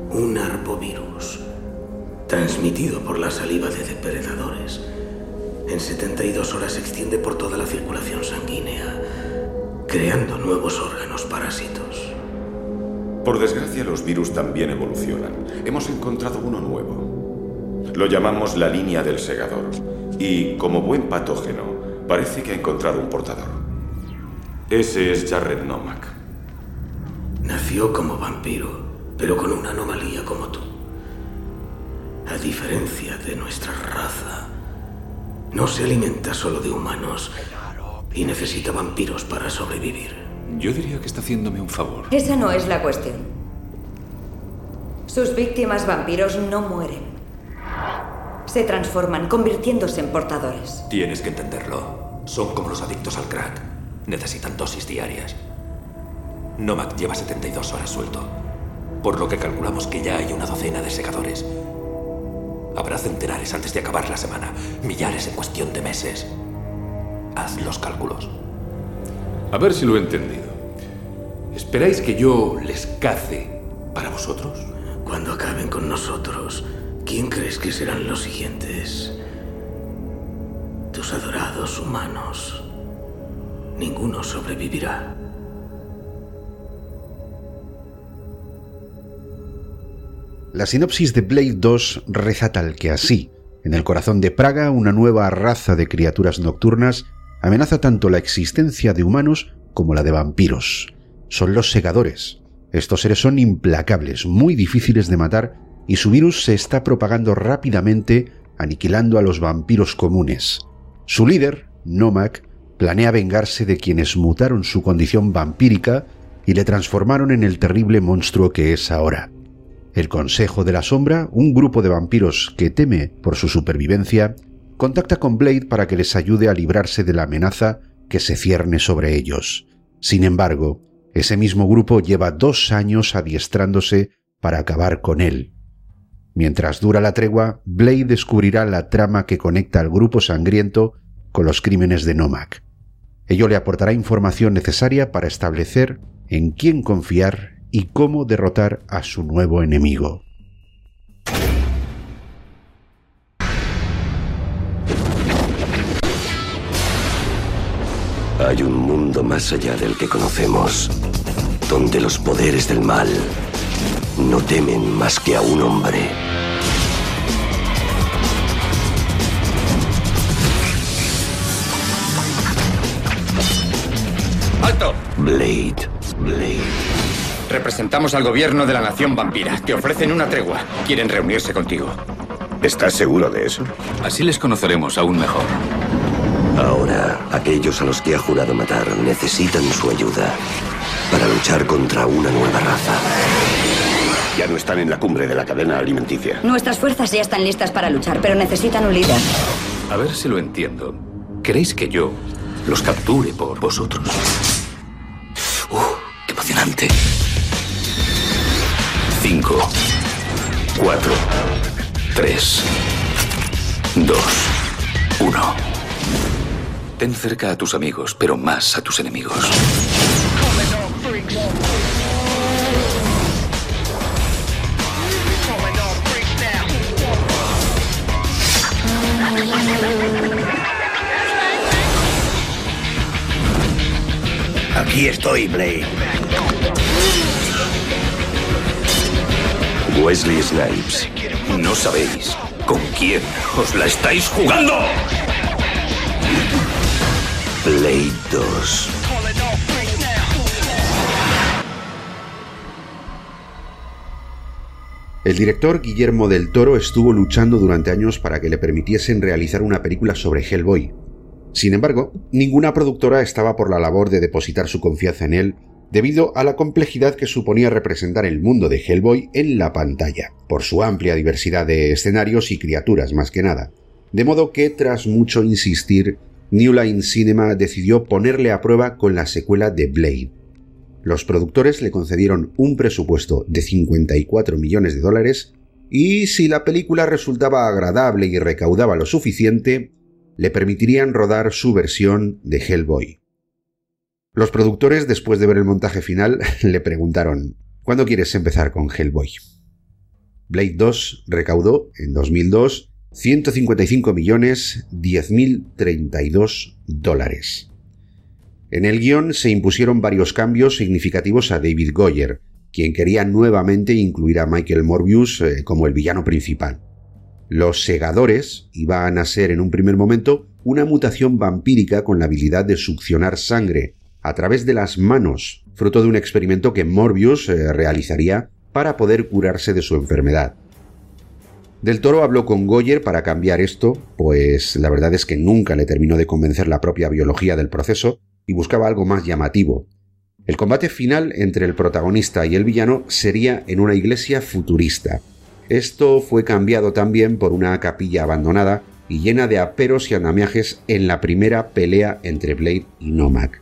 un arbovirus transmitido por la saliva de depredadores. En 72 horas se extiende por toda la circulación sanguínea creando nuevos órganos parásitos. Por desgracia, los virus también evolucionan. Hemos encontrado uno nuevo. Lo llamamos la línea del segador. Y, como buen patógeno, parece que ha encontrado un portador. Ese es Jared Nomak. Nació como vampiro, pero con una anomalía como tú. A diferencia de nuestra raza, no se alimenta solo de humanos, y necesita vampiros para sobrevivir. Yo diría que está haciéndome un favor. Esa no es la cuestión. Sus víctimas vampiros no mueren. Se transforman, convirtiéndose en portadores. Tienes que entenderlo. Son como los adictos al crack. Necesitan dosis diarias. Nomad lleva 72 horas suelto. Por lo que calculamos que ya hay una docena de segadores. Habrá centenares antes de acabar la semana. Millares en cuestión de meses. Haz los cálculos. A ver si lo he entendido. ¿Esperáis que yo les cace para vosotros? Cuando acaben con nosotros, ¿quién crees que serán los siguientes? Tus adorados humanos. Ninguno sobrevivirá. La sinopsis de Blade 2 reza tal que así. En el corazón de Praga, una nueva raza de criaturas nocturnas amenaza tanto la existencia de humanos como la de vampiros. Son los segadores. Estos seres son implacables, muy difíciles de matar, y su virus se está propagando rápidamente, aniquilando a los vampiros comunes. Su líder, Nomak, planea vengarse de quienes mutaron su condición vampírica y le transformaron en el terrible monstruo que es ahora. El Consejo de la Sombra, un grupo de vampiros que teme por su supervivencia, contacta con Blade para que les ayude a librarse de la amenaza que se cierne sobre ellos. Sin embargo, ese mismo grupo lleva dos años adiestrándose para acabar con él. Mientras dura la tregua, Blade descubrirá la trama que conecta al grupo sangriento con los crímenes de Nomak. Ello le aportará información necesaria para establecer en quién confiar y cómo derrotar a su nuevo enemigo. Hay un mundo más allá del que conocemos, donde los poderes del mal no temen más que a un hombre. ¡Alto! Blade, Blade. Representamos al gobierno de la nación vampira. Te ofrecen una tregua. Quieren reunirse contigo. ¿Estás seguro de eso? Así les conoceremos aún mejor. Ahora, aquellos a los que ha jurado matar necesitan su ayuda para luchar contra una nueva raza. Ya no están en la cumbre de la cadena alimenticia. Nuestras fuerzas ya están listas para luchar, pero necesitan un líder. A ver si lo entiendo. ¿Queréis que yo los capture por vosotros? ¡Uh! ¡Qué emocionante! Cinco, cuatro, tres, dos, uno. Ten cerca a tus amigos, pero más a tus enemigos. Aquí estoy, Blade. Wesley Snipes. No sabéis con quién os la estáis jugando. Blade 2. El director Guillermo del Toro estuvo luchando durante años para que le permitiesen realizar una película sobre Hellboy. Sin embargo, ninguna productora estaba por la labor de depositar su confianza en él debido a la complejidad que suponía representar el mundo de Hellboy en la pantalla, por su amplia diversidad de escenarios y criaturas más que nada. De modo que, tras mucho insistir, New Line Cinema decidió ponerle a prueba con la secuela de Blade. Los productores le concedieron un presupuesto de 54 millones de dólares y si la película resultaba agradable y recaudaba lo suficiente, le permitirían rodar su versión de Hellboy. Los productores, después de ver el montaje final, le preguntaron, ¿cuándo quieres empezar con Hellboy? Blade 2 recaudó en 2002 155 millones 10.032 dólares. En el guion se impusieron varios cambios significativos a David Goyer, quien quería nuevamente incluir a Michael Morbius eh, como el villano principal. Los segadores iban a ser en un primer momento una mutación vampírica con la habilidad de succionar sangre a través de las manos, fruto de un experimento que Morbius eh, realizaría para poder curarse de su enfermedad. Del Toro habló con Goyer para cambiar esto, pues la verdad es que nunca le terminó de convencer la propia biología del proceso y buscaba algo más llamativo. El combate final entre el protagonista y el villano sería en una iglesia futurista. Esto fue cambiado también por una capilla abandonada y llena de aperos y andamiajes en la primera pelea entre Blade y Nomak.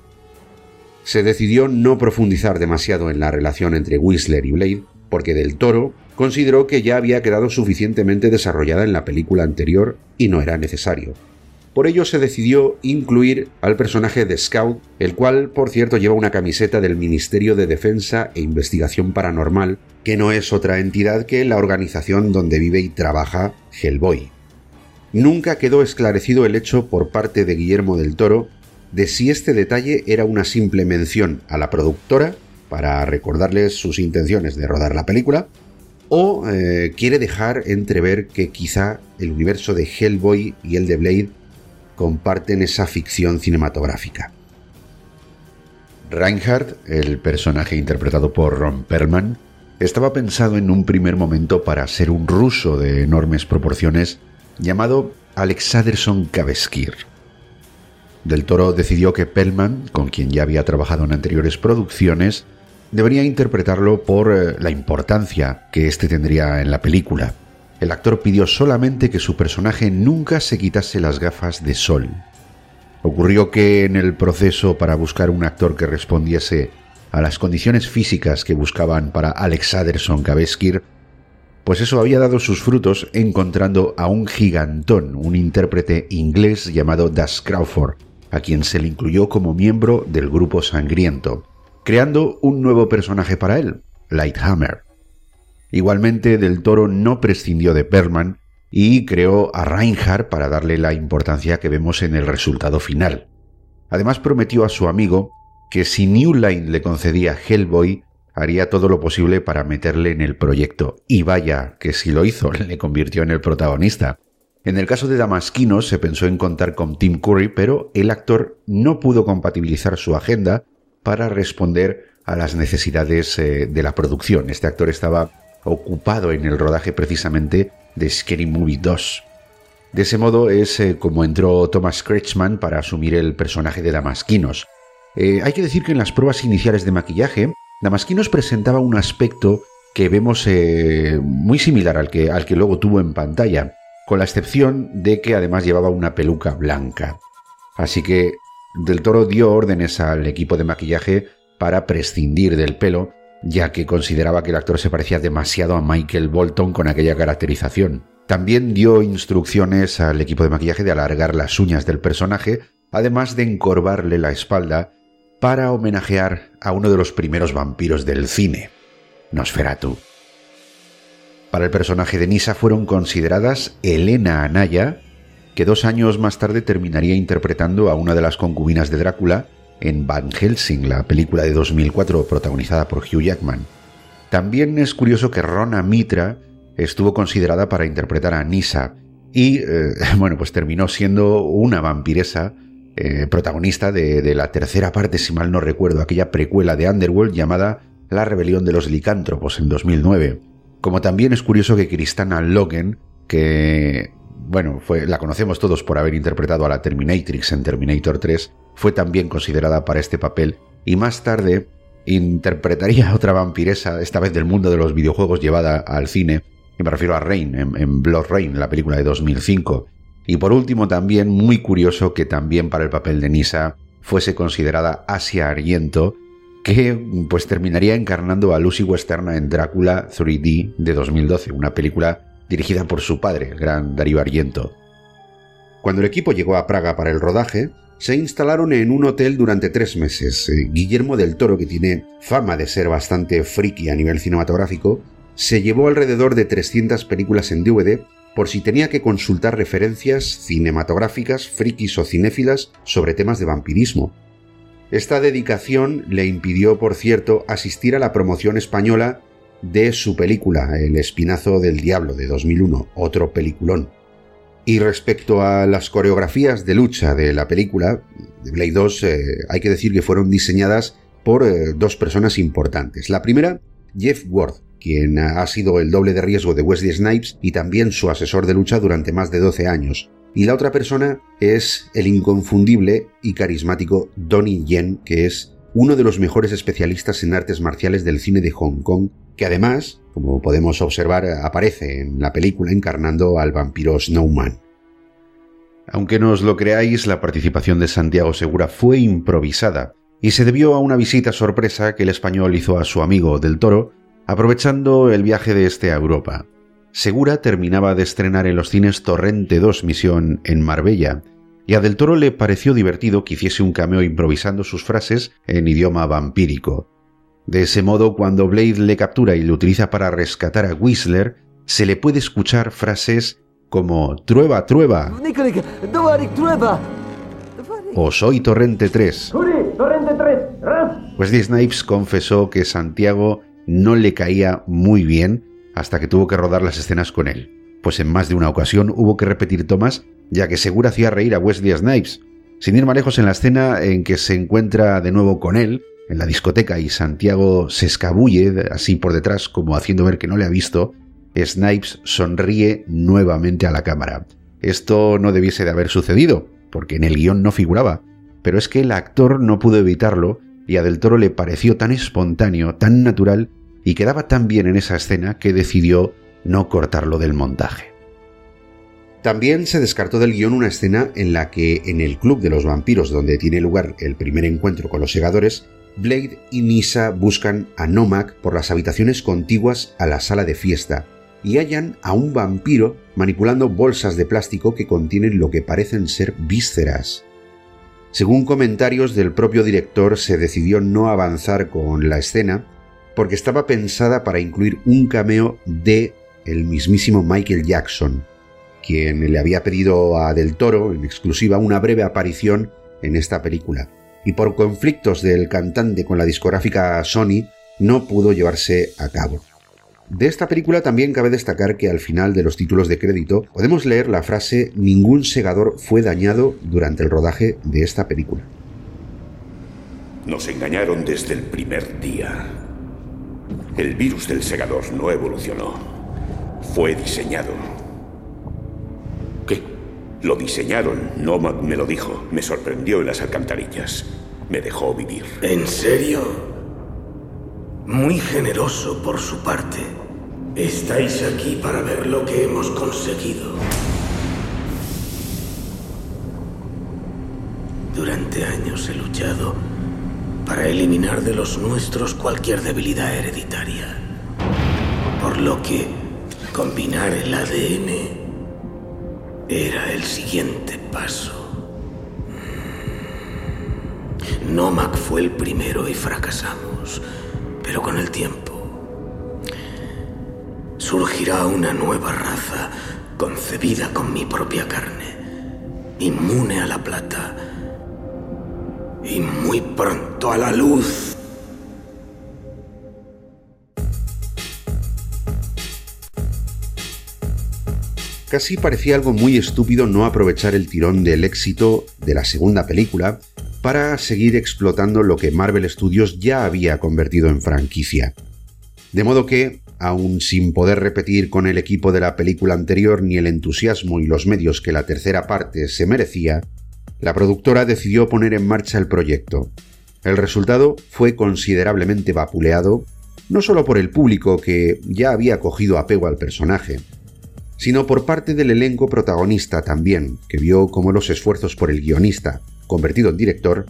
Se decidió no profundizar demasiado en la relación entre Whistler y Blade, porque Del Toro consideró que ya había quedado suficientemente desarrollada en la película anterior y no era necesario. Por ello se decidió incluir al personaje de Scout, el cual, por cierto, lleva una camiseta del Ministerio de Defensa e Investigación Paranormal, que no es otra entidad que la organización donde vive y trabaja Hellboy. Nunca quedó esclarecido el hecho por parte de Guillermo del Toro de si este detalle era una simple mención a la productora para recordarles sus intenciones de rodar la película, o eh, quiere dejar entrever que quizá el universo de Hellboy y el de Blade comparten esa ficción cinematográfica. Reinhardt, el personaje interpretado por Ron Perlman, estaba pensado en un primer momento para ser un ruso de enormes proporciones llamado Alexanderson Kaveskir. Del Toro decidió que Perlman, con quien ya había trabajado en anteriores producciones, debería interpretarlo por eh, la importancia que éste tendría en la película. El actor pidió solamente que su personaje nunca se quitase las gafas de sol. Ocurrió que en el proceso para buscar un actor que respondiese a las condiciones físicas que buscaban para Alex Aderson Kaveskir, pues eso había dado sus frutos encontrando a un gigantón, un intérprete inglés llamado Das Crawford, a quien se le incluyó como miembro del grupo sangriento creando un nuevo personaje para él, Lighthammer. Igualmente, Del Toro no prescindió de Perlman y creó a Reinhardt para darle la importancia que vemos en el resultado final. Además, prometió a su amigo que si New Line le concedía Hellboy, haría todo lo posible para meterle en el proyecto. Y vaya, que si lo hizo, le convirtió en el protagonista. En el caso de Damasquino se pensó en contar con Tim Curry, pero el actor no pudo compatibilizar su agenda para responder a las necesidades eh, de la producción. Este actor estaba ocupado en el rodaje precisamente de Scary Movie 2. De ese modo es eh, como entró Thomas Kretschmann para asumir el personaje de Damasquinos. Eh, hay que decir que en las pruebas iniciales de maquillaje, Damasquinos presentaba un aspecto que vemos muy similar al que, al que luego tuvo en pantalla, con la excepción de que además llevaba una peluca blanca. Así que del Toro dio órdenes al equipo de maquillaje para prescindir del pelo, ya que consideraba que el actor se parecía demasiado a Michael Bolton con aquella caracterización. También dio instrucciones al equipo de maquillaje de alargar las uñas del personaje, además de encorvarle la espalda para homenajear a uno de los primeros vampiros del cine, Nosferatu. Para el personaje de Nisa fueron consideradas Elena Anaya, que dos años más tarde terminaría interpretando a una de las concubinas de Drácula en Van Helsing, la película de 2004 protagonizada por Hugh Jackman. También es curioso que Rona Mitra estuvo considerada para interpretar a Nisa y, eh, bueno, pues terminó siendo una vampiresa eh, protagonista de, de, la tercera parte, si mal no recuerdo, aquella precuela de Underworld llamada La rebelión de los licántropos en 2009. Como también es curioso que Kristana Logan, que bueno, fue, la conocemos todos por haber interpretado a la Terminatrix en Terminator 3, fue también considerada para este papel y más tarde interpretaría a otra vampiresa, esta vez del mundo de los videojuegos llevada al cine, y me refiero a Rain, en, Blood Rain, la película de 2005. Y por último también muy curioso que también para el papel de Nisa fuese considerada Asia Argento, que pues terminaría encarnando a Lucy Westerna en Drácula 3D de 2012, una película dirigida por su padre, el gran Darío Argento. Cuando el equipo llegó a Praga para el rodaje, se instalaron en un hotel durante tres meses. Eh, Guillermo del Toro, que tiene fama de ser bastante friki a nivel cinematográfico, se llevó alrededor de 300 películas en DVD por si tenía que consultar referencias cinematográficas, frikis o cinéfilas sobre temas de vampirismo. Esta dedicación le impidió, por cierto, asistir a la promoción española de su película El Espinazo del Diablo de 2001, otro peliculón. Y respecto a las coreografías de lucha de la película, de Blade 2, eh, hay que decir que fueron diseñadas por eh, dos personas importantes. La primera, Jeff Ward, quien ha sido el doble de riesgo de Wesley Snipes y también su asesor de lucha durante más de 12 años. Y la otra persona es el inconfundible y carismático Donnie Yen, que es uno de los mejores especialistas en artes marciales del cine de Hong Kong que además, como podemos observar, aparece en la película encarnando al vampiro Snowman. Aunque no os lo creáis, la participación de Santiago Segura fue improvisada y se debió a una visita sorpresa que el español hizo a su amigo del Toro, aprovechando el viaje de este a Europa. Segura terminaba de estrenar en los cines Torrente 2 Misión en Marbella, y a Del Toro le pareció divertido que hiciese un cameo improvisando sus frases en idioma vampírico. De ese modo, cuando Blade le captura y lo utiliza para rescatar a Whistler, se le puede escuchar frases como Trueba, trueba. O soy Torrente 3. Pues Snipes confesó que Santiago no le caía muy bien, hasta que tuvo que rodar las escenas con él, pues en más de una ocasión hubo que repetir tomas ya que seguro hacía reír a Wesley Snipes. Sin ir más lejos en la escena en que se encuentra de nuevo con él, en la discoteca, y Santiago se escabulle así por detrás como haciendo ver que no le ha visto, Snipes sonríe nuevamente a la cámara. Esto no debiese de haber sucedido, porque en el guion no figuraba, pero es que el actor no pudo evitarlo y a Del Toro le pareció tan espontáneo, tan natural y quedaba tan bien en esa escena que decidió no cortarlo del montaje. También se descartó del guion una escena en la que en el club de los vampiros donde tiene lugar el primer encuentro con los segadores, Blade y Misa buscan a Nomak por las habitaciones contiguas a la sala de fiesta y hallan a un vampiro manipulando bolsas de plástico que contienen lo que parecen ser vísceras. Según comentarios del propio director, se decidió no avanzar con la escena porque estaba pensada para incluir un cameo de el mismísimo Michael Jackson, quien le había pedido a Del Toro en exclusiva una breve aparición en esta película, y por conflictos del cantante con la discográfica Sony no pudo llevarse a cabo. De esta película también cabe destacar que al final de los títulos de crédito podemos leer la frase Ningún segador fue dañado durante el rodaje de esta película. Nos engañaron desde el primer día. El virus del segador no evolucionó. Fue diseñado. Lo diseñaron, Nomad me lo dijo. Me sorprendió en las alcantarillas. Me dejó vivir. ¿En serio? Muy generoso por su parte. Estáis aquí para ver lo que hemos conseguido. Durante años he luchado para eliminar de los nuestros cualquier debilidad hereditaria. Por lo que combinar el ADN era el siguiente paso. Nomak fue el primero y fracasamos, pero con el tiempo surgirá una nueva raza concebida con mi propia carne, inmune a la plata y muy pronto a la luz. Casi parecía algo muy estúpido no aprovechar el tirón del éxito de la segunda película para seguir explotando lo que Marvel Studios ya había convertido en franquicia. De modo que, aun sin poder repetir con el equipo de la película anterior ni el entusiasmo y los medios que la tercera parte se merecía, la productora decidió poner en marcha el proyecto. El resultado fue considerablemente vapuleado, no solo por el público que ya había cogido apego al personaje, sino por parte del elenco protagonista también, que vio cómo los esfuerzos por el guionista, convertido en director,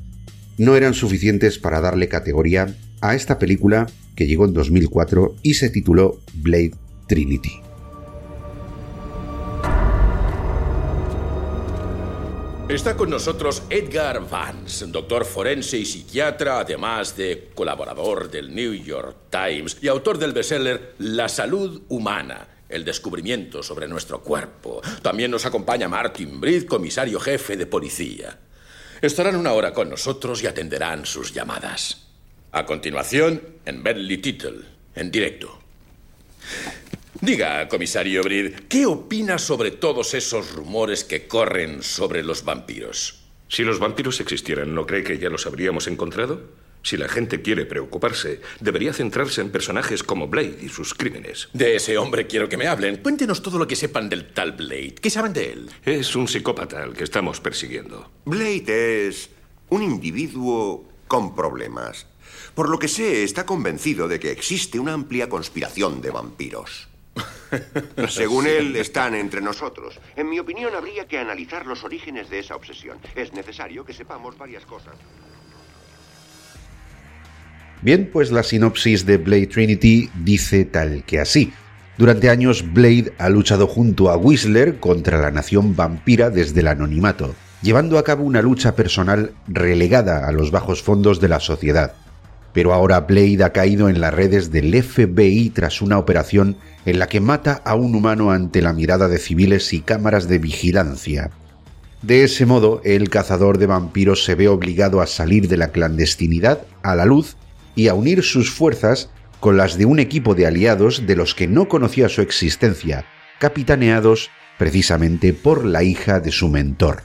no eran suficientes para darle categoría a esta película que llegó en 2004 y se tituló Blade Trinity. Está con nosotros Edgar Vance, doctor forense y psiquiatra, además de colaborador del New York Times y autor del bestseller La salud humana, el descubrimiento sobre nuestro cuerpo. También nos acompaña Martin Britt, comisario jefe de policía. Estarán una hora con nosotros y atenderán sus llamadas. A continuación, en Bentley Tittle, en directo. Diga, comisario Britt, ¿qué opina sobre todos esos rumores que corren sobre los vampiros? Si los vampiros existieran, ¿no cree que ya los habríamos encontrado? Si la gente quiere preocuparse, debería centrarse en personajes como Blade y sus crímenes. De ese hombre quiero que me hablen. Cuéntenos todo lo que sepan del tal Blade. ¿Qué saben de él? Es un psicópata al que estamos persiguiendo. Blade es un individuo con problemas. Por lo que sé, está convencido de que existe una amplia conspiración de vampiros. Según él, están entre nosotros. En mi opinión, habría que analizar los orígenes de esa obsesión. Es necesario que sepamos varias cosas. Bien, pues la sinopsis de Blade Trinity dice tal que así. Durante años Blade ha luchado junto a Whistler contra la nación vampira desde el anonimato, llevando a cabo una lucha personal relegada a los bajos fondos de la sociedad. Pero ahora Blade ha caído en las redes del FBI tras una operación en la que mata a un humano ante la mirada de civiles y cámaras de vigilancia. De ese modo, el cazador de vampiros se ve obligado a salir de la clandestinidad a la luz y a unir sus fuerzas con las de un equipo de aliados de los que no conocía su existencia, capitaneados precisamente por la hija de su mentor.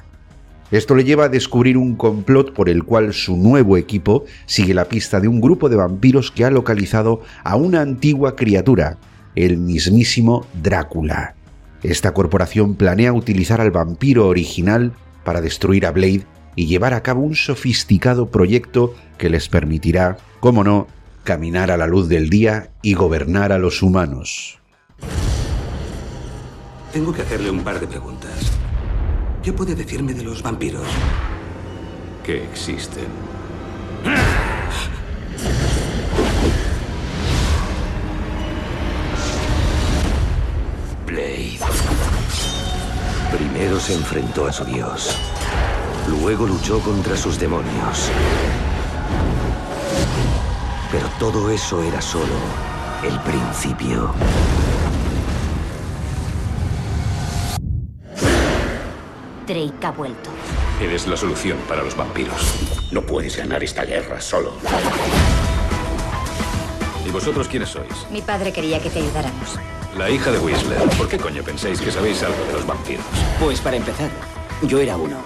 Esto le lleva a descubrir un complot por el cual su nuevo equipo sigue la pista de un grupo de vampiros que ha localizado a una antigua criatura, el mismísimo Drácula. Esta corporación planea utilizar al vampiro original para destruir a Blade y llevar a cabo un sofisticado proyecto que les permitirá, como no, caminar a la luz del día y gobernar a los humanos. Tengo que hacerle un par de preguntas. ¿Qué puede decirme de los vampiros? Que existen. Blade. Primero se enfrentó a su dios. Luego luchó contra sus demonios. Pero todo eso era solo el principio. Drake ha vuelto. Eres la solución para los vampiros. No puedes ganar esta guerra solo. ¿Y vosotros quiénes sois? Mi padre quería que te ayudáramos. La hija de Whistler. ¿Por qué coño pensáis que sabéis algo de los vampiros? Pues para empezar, yo era uno.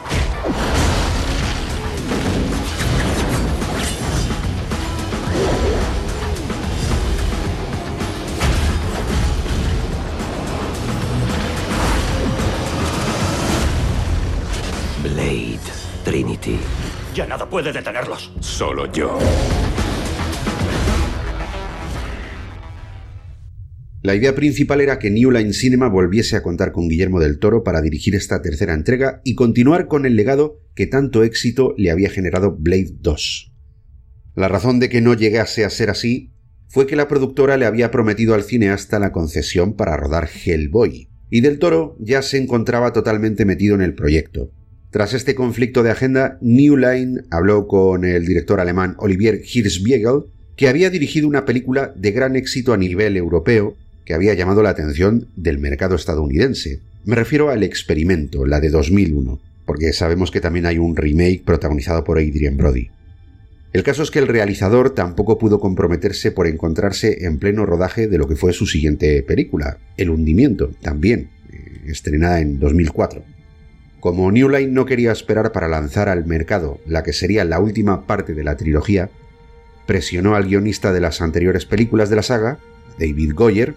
Ya nada puede detenerlos. Solo yo. La idea principal era que New Line Cinema volviese a contar con Guillermo del Toro para dirigir esta tercera entrega y continuar con el legado que tanto éxito le había generado Blade 2. La razón de que no llegase a ser así fue que la productora le había prometido al cineasta la concesión para rodar Hellboy, y del Toro ya se encontraba totalmente metido en el proyecto. Tras este conflicto de agenda, New Line habló con el director alemán Olivier Hirschbiegel, que había dirigido una película de gran éxito a nivel europeo que había llamado la atención del mercado estadounidense. Me refiero al experimento, la de 2001, porque sabemos que también hay un remake protagonizado por Adrian Brody. El caso es que el realizador tampoco pudo comprometerse por encontrarse en pleno rodaje de lo que fue su siguiente película, El hundimiento, también, eh, estrenada en 2004. Como New Line no quería esperar para lanzar al mercado la que sería la última parte de la trilogía, presionó al guionista de las anteriores películas de la saga, David Goyer,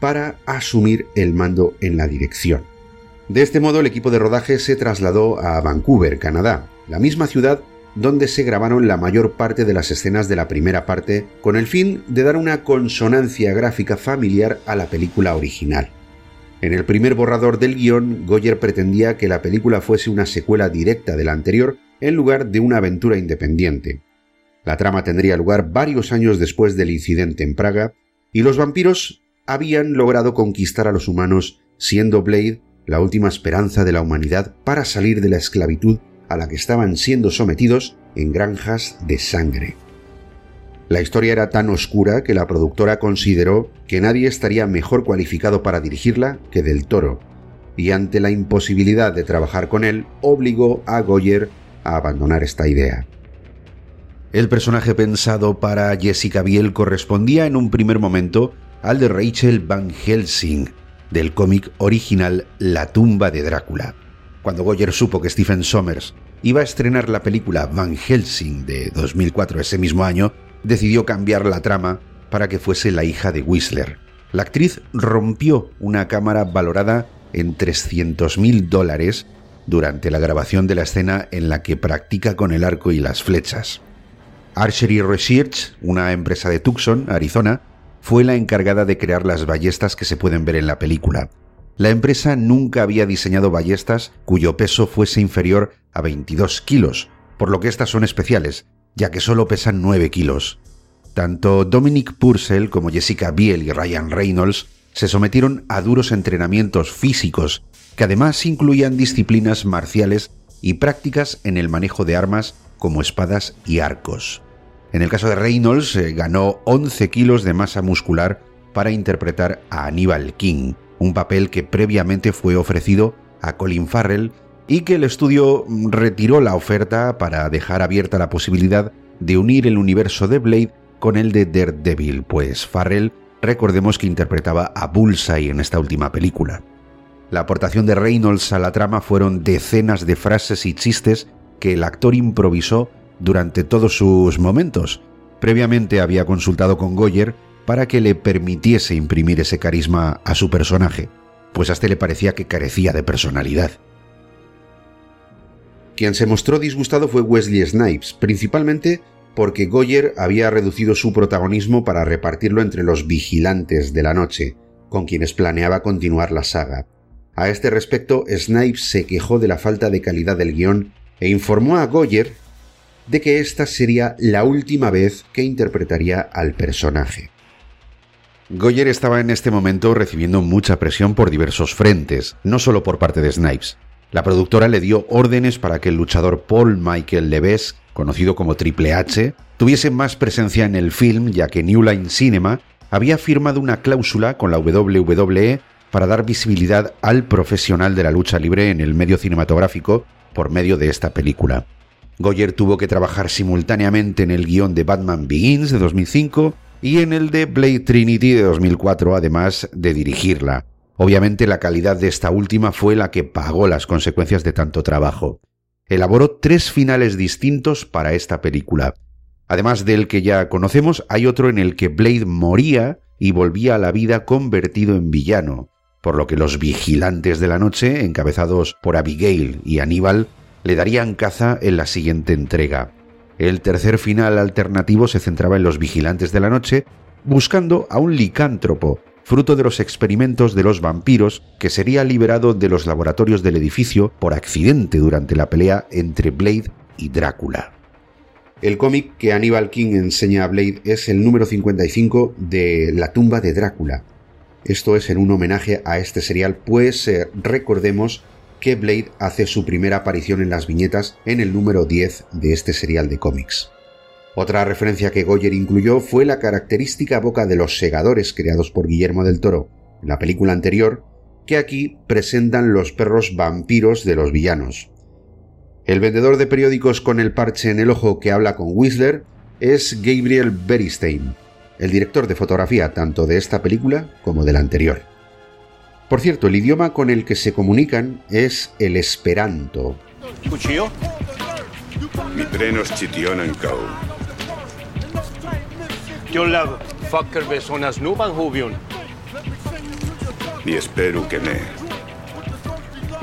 para asumir el mando en la dirección. De este modo el equipo de rodaje se trasladó a Vancouver, Canadá, la misma ciudad donde se grabaron la mayor parte de las escenas de la primera parte, con el fin de dar una consonancia gráfica familiar a la película original. En el primer borrador del guion, Goyer pretendía que la película fuese una secuela directa de la anterior en lugar de una aventura independiente. La trama tendría lugar varios años después del incidente en Praga, y los vampiros habían logrado conquistar a los humanos, siendo Blade la última esperanza de la humanidad para salir de la esclavitud a la que estaban siendo sometidos en granjas de sangre. La historia era tan oscura que la productora consideró que nadie estaría mejor cualificado para dirigirla que Del Toro, y ante la imposibilidad de trabajar con él, obligó a Goyer a abandonar esta idea. El personaje pensado para Jessica Biel correspondía en un primer momento al de Rachel Van Helsing, del cómic original La tumba de Drácula. Cuando Goyer supo que Stephen Sommers iba a estrenar la película Van Helsing de 2004 ese mismo año, decidió cambiar la trama para que fuese la hija de Whistler. La actriz rompió una cámara valorada en 300.000 dólares durante la grabación de la escena en la que practica con el arco y las flechas. Archery Research, una empresa de Tucson, Arizona, fue la encargada de crear las ballestas que se pueden ver en la película. La empresa nunca había diseñado ballestas cuyo peso fuese inferior a 22 kilos, por lo que estas son especiales, ya que solo pesan 9 kilos. Tanto Dominic Purcell como Jessica Biel y Ryan Reynolds se sometieron a duros entrenamientos físicos, que además incluían disciplinas marciales y prácticas en el manejo de armas como espadas y arcos. En el caso de Reynolds, eh, ganó 11 kilos de masa muscular para interpretar a Aníbal King, un papel que previamente fue ofrecido a Colin Farrell y que el estudio retiró la oferta para dejar abierta la posibilidad de unir el universo de Blade con el de Daredevil, pues Farrell recordemos que interpretaba a Bullseye en esta última película. La aportación de Reynolds a la trama fueron decenas de frases y chistes que el actor improvisó durante todos sus momentos. Previamente había consultado con Goyer para que le permitiese imprimir ese carisma a su personaje, pues a este le parecía que carecía de personalidad. Quien se mostró disgustado fue Wesley Snipes, principalmente porque Goyer había reducido su protagonismo para repartirlo entre los vigilantes de la noche, con quienes planeaba continuar la saga. A este respecto, Snipes se quejó de la falta de calidad del guion e informó a Goyer de que esta sería la última vez que interpretaría al personaje. Goyer estaba en este momento recibiendo mucha presión por diversos frentes, no solo por parte de Snipes. La productora le dio órdenes para que el luchador Paul Michael Levesque, conocido como Triple H, tuviese más presencia en el film, ya que New Line Cinema había firmado una cláusula con la WWE para dar visibilidad al profesional de la lucha libre en el medio cinematográfico por medio de esta película. Goyer tuvo que trabajar simultáneamente en el guion de Batman Begins de 2005 y en el de Blade Trinity de 2004, además de dirigirla. Obviamente la calidad de esta última fue la que pagó las consecuencias de tanto trabajo. Elaboró tres finales distintos para esta película. Además del que ya conocemos, hay otro en el que Blade moría y volvía a la vida convertido en villano por lo que los vigilantes de la noche, encabezados por Abigail y Aníbal, le darían caza en la siguiente entrega. El tercer final alternativo se centraba en los vigilantes de la noche, buscando a un licántropo, fruto de los experimentos de los vampiros, que sería liberado de los laboratorios del edificio por accidente durante la pelea entre Blade y Drácula. El cómic que Aníbal King enseña a Blade es el número 55 de La tumba de Drácula, esto es en un homenaje a este serial, pues eh, recordemos que Blade hace su primera aparición en las viñetas en el número 10 de este serial de cómics. Otra referencia que Goyer incluyó fue la característica boca de los segadores creados por Guillermo del Toro en la película anterior, que aquí presentan los perros vampiros de los villanos. El vendedor de periódicos con el parche en el ojo que habla con Whistler es Gabriel Beristein, el director de fotografía tanto de esta película como de la anterior. Por cierto, el idioma con el que se comunican es el esperanto. Mi trenos kau. Y espero que me.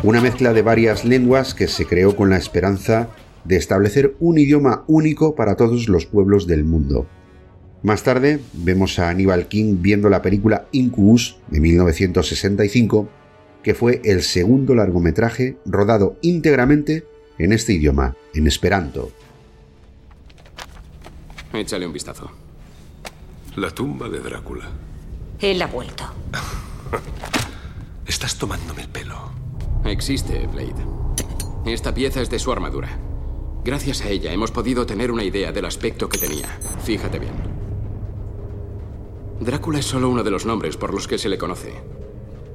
Una mezcla de varias lenguas que se creó con la esperanza de establecer un idioma único para todos los pueblos del mundo. Más tarde vemos a Aníbal King viendo la película Incubus de 1965, que fue el segundo largometraje rodado íntegramente en este idioma, en esperanto. Échale un vistazo. La tumba de Drácula. Él ha vuelto. Estás tomándome el pelo. Existe, Blade. Esta pieza es de su armadura. Gracias a ella hemos podido tener una idea del aspecto que tenía. Fíjate bien. Drácula es solo uno de los nombres por los que se le conoce.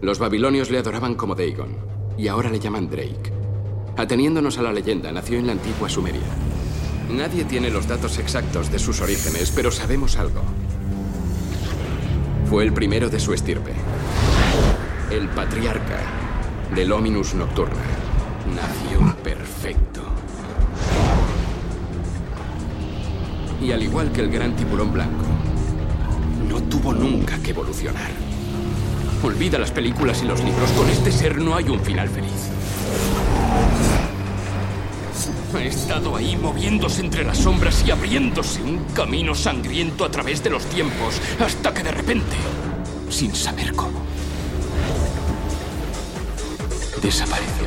Los babilonios le adoraban como Dagon, y ahora le llaman Drake. Ateniéndonos a la leyenda, nació en la antigua Sumeria. Nadie tiene los datos exactos de sus orígenes, pero sabemos algo. Fue el primero de su estirpe. El patriarca del Ominus Nocturna. Nació perfecto. Y al igual que el gran tiburón blanco, no tuvo nunca que evolucionar. Olvida las películas y los libros. Con este ser no hay un final feliz. He estado ahí moviéndose entre las sombras y abriéndose un camino sangriento a través de los tiempos, hasta que de repente, sin saber cómo, desapareció.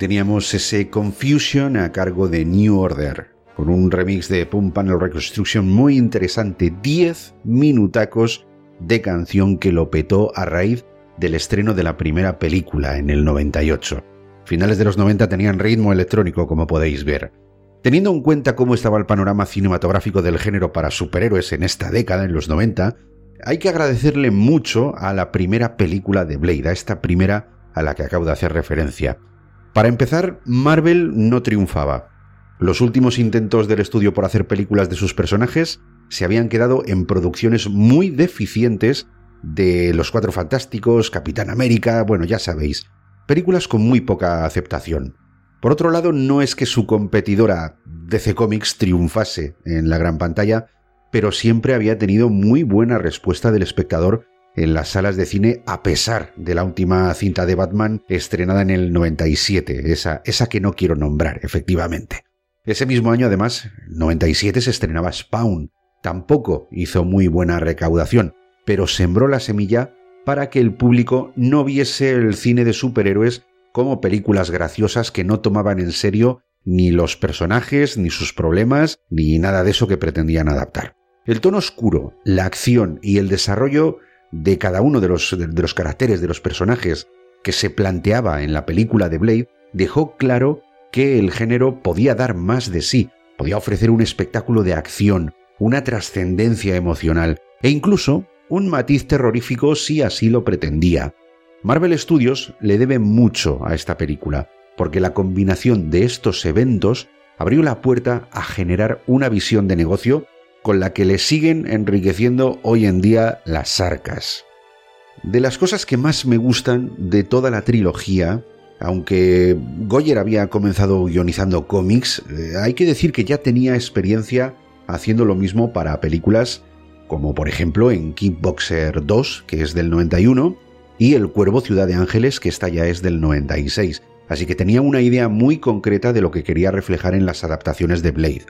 Teníamos ese Confusion a cargo de New Order, con un remix de Pump Panel Reconstruction muy interesante, 10 minutacos de canción que lo petó a raíz del estreno de la primera película en el 98. Finales de los 90 tenían ritmo electrónico, como podéis ver. Teniendo en cuenta cómo estaba el panorama cinematográfico del género para superhéroes en esta década, en los 90, hay que agradecerle mucho a la primera película de Blade, a esta primera a la que acabo de hacer referencia. Para empezar, Marvel no triunfaba. Los últimos intentos del estudio por hacer películas de sus personajes se habían quedado en producciones muy deficientes de Los Cuatro Fantásticos, Capitán América, bueno, ya sabéis, películas con muy poca aceptación. Por otro lado, no es que su competidora DC Comics triunfase en la gran pantalla, pero siempre había tenido muy buena respuesta del espectador en las salas de cine a pesar de la última cinta de Batman estrenada en el 97, esa, esa que no quiero nombrar, efectivamente. Ese mismo año, además, 97 se estrenaba Spawn. Tampoco hizo muy buena recaudación, pero sembró la semilla para que el público no viese el cine de superhéroes como películas graciosas que no tomaban en serio ni los personajes, ni sus problemas, ni nada de eso que pretendían adaptar. El tono oscuro, la acción y el desarrollo de cada uno de los, caracteres de los personajes que se planteaba en la película de Blade dejó claro que el género podía dar más de sí, podía ofrecer un espectáculo de acción, una trascendencia emocional e incluso un matiz terrorífico si así lo pretendía. Marvel Studios le debe mucho a esta película, porque la combinación de estos eventos abrió la puerta a generar una visión de negocio con la que le siguen enriqueciendo hoy en día las arcas. De las cosas que más me gustan de toda la trilogía, aunque Goyer había comenzado guionizando cómics, eh, hay que decir que ya tenía experiencia haciendo lo mismo para películas como por ejemplo en Kickboxer 2, que es del 91, y El Cuervo Ciudad de Ángeles, que esta ya es del 96. Así que tenía una idea muy concreta de lo que quería reflejar en las adaptaciones de Blade.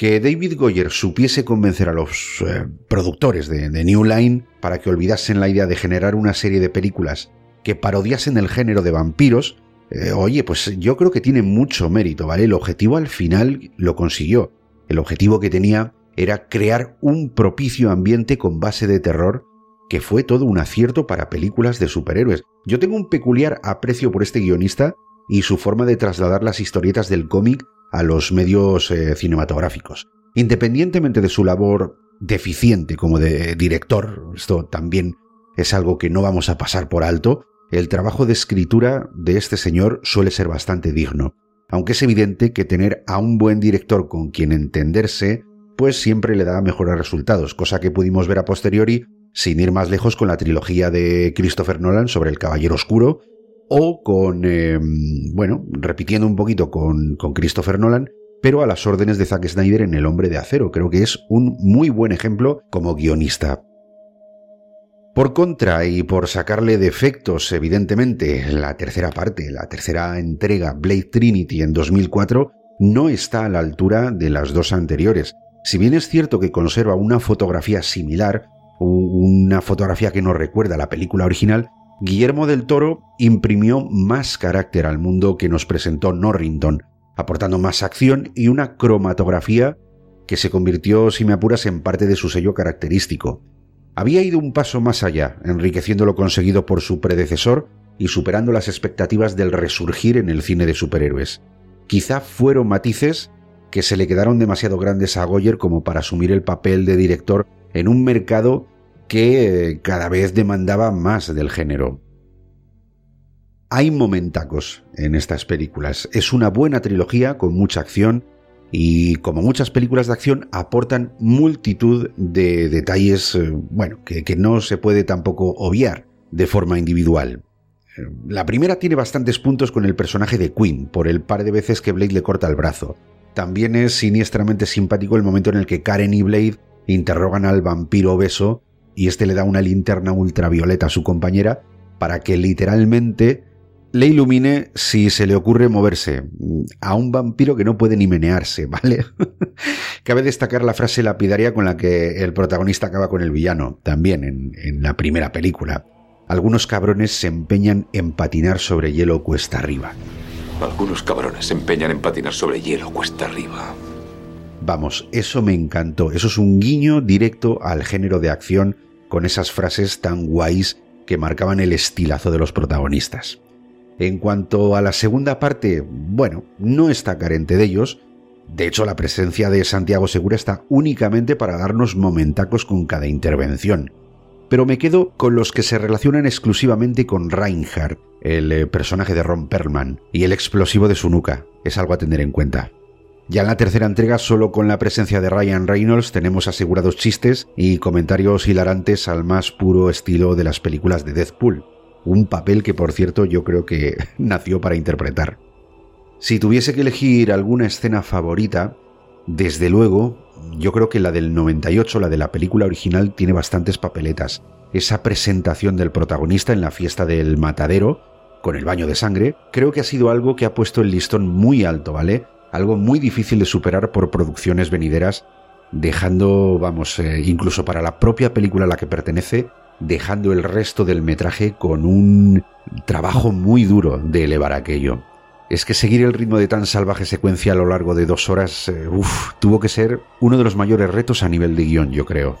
Que David Goyer supiese convencer a los eh, productores de, New Line para que olvidasen la idea de generar una serie de películas que parodiasen el género de vampiros, eh, oye, pues yo creo que tiene mucho mérito, ¿vale? El objetivo al final lo consiguió. El objetivo que tenía era crear un propicio ambiente con base de terror que fue todo un acierto para películas de superhéroes. Yo tengo un peculiar aprecio por este guionista y su forma de trasladar las historietas del cómic a los medios eh, cinematográficos. Independientemente de su labor deficiente como de director, esto también es algo que no vamos a pasar por alto, el trabajo de escritura de este señor suele ser bastante digno, aunque es evidente que tener a un buen director con quien entenderse pues siempre le da mejores resultados, cosa que pudimos ver a posteriori sin ir más lejos con la trilogía de Christopher Nolan sobre el Caballero Oscuro o con, em, bueno, repitiendo un poquito con, con Christopher Nolan, pero a las órdenes de Zack Snyder en El Hombre de Acero. Creo que es un muy buen ejemplo como guionista. Por contra, y por sacarle defectos, evidentemente, la tercera parte, la tercera entrega, Blade Trinity en 2004, no está a la altura de las dos anteriores. Si bien es cierto que conserva una fotografía similar, una fotografía que nos recuerda a la película original, Guillermo del Toro imprimió más carácter al mundo que nos presentó Norrington, aportando más acción y una cromatografía que se convirtió, si me apuras, en parte de su sello característico. Había ido un paso más allá, enriqueciendo lo conseguido por su predecesor y superando las expectativas del resurgir en el cine de superhéroes. Quizá fueron matices que se le quedaron demasiado grandes a Goyer como para asumir el papel de director en un mercado que eh, cada vez demandaba más del género. Hay momentacos en estas películas. Es una buena trilogía con mucha acción y como muchas películas de acción aportan multitud de detalles, eh, bueno, que, que no se puede tampoco obviar de forma individual. Eh, la primera tiene bastantes puntos con el personaje de Queen, por el par de veces que Blade le corta el brazo. También es siniestramente simpático el momento en el que Karen y Blade interrogan al vampiro obeso y este le da una linterna ultravioleta a su compañera para que literalmente le ilumine si se le ocurre moverse a un vampiro que no puede ni menearse, ¿vale? Cabe destacar la frase lapidaria con la que el protagonista acaba con el villano, también en, en la primera película. Algunos cabrones se empeñan en patinar sobre hielo cuesta arriba. Algunos cabrones se empeñan en patinar sobre hielo cuesta arriba. Vamos, eso me encantó. Eso es un guiño directo al género de acción con esas frases tan guays que marcaban el estilazo de los protagonistas. En cuanto a la segunda parte, bueno, no está carente de ellos. De hecho, la presencia de Santiago Segura está únicamente para darnos momentacos con cada intervención. Pero me quedo con los que se relacionan exclusivamente con Reinhardt, el eh, personaje de Ron Perlman, y el explosivo de su nuca. Es algo a tener en cuenta. Ya en la tercera entrega, solo con la presencia de Ryan Reynolds, tenemos asegurados chistes y comentarios hilarantes al más puro estilo de las películas de Deadpool. Un papel que, por cierto, yo creo que nació para interpretar. Si tuviese que elegir alguna escena favorita, desde luego, yo creo que la del 98, la de la película original, tiene bastantes papeletas. Esa presentación del protagonista en la fiesta del matadero, con el baño de sangre, creo que ha sido algo que ha puesto el listón muy alto, ¿vale? Algo muy difícil de superar por producciones venideras, dejando, vamos, eh, incluso para la propia película a la que pertenece, dejando el resto del metraje con un trabajo muy duro de elevar aquello. Es que seguir el ritmo de tan salvaje secuencia a lo largo de dos horas, eh, uff, tuvo que ser uno de los mayores retos a nivel de guion, yo creo.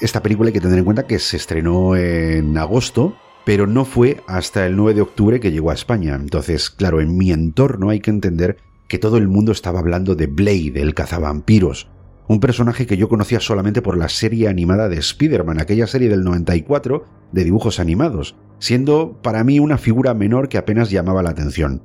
Esta película hay que tener en cuenta que se estrenó en agosto, pero no fue hasta el 9 de octubre que llegó a España. Entonces, claro, en mi entorno hay que entender que todo el mundo estaba hablando de Blade, el cazavampiros, un personaje que yo conocía solamente por la serie animada de Spider-Man, aquella serie del 94 de dibujos animados, siendo para mí una figura menor que apenas llamaba la atención.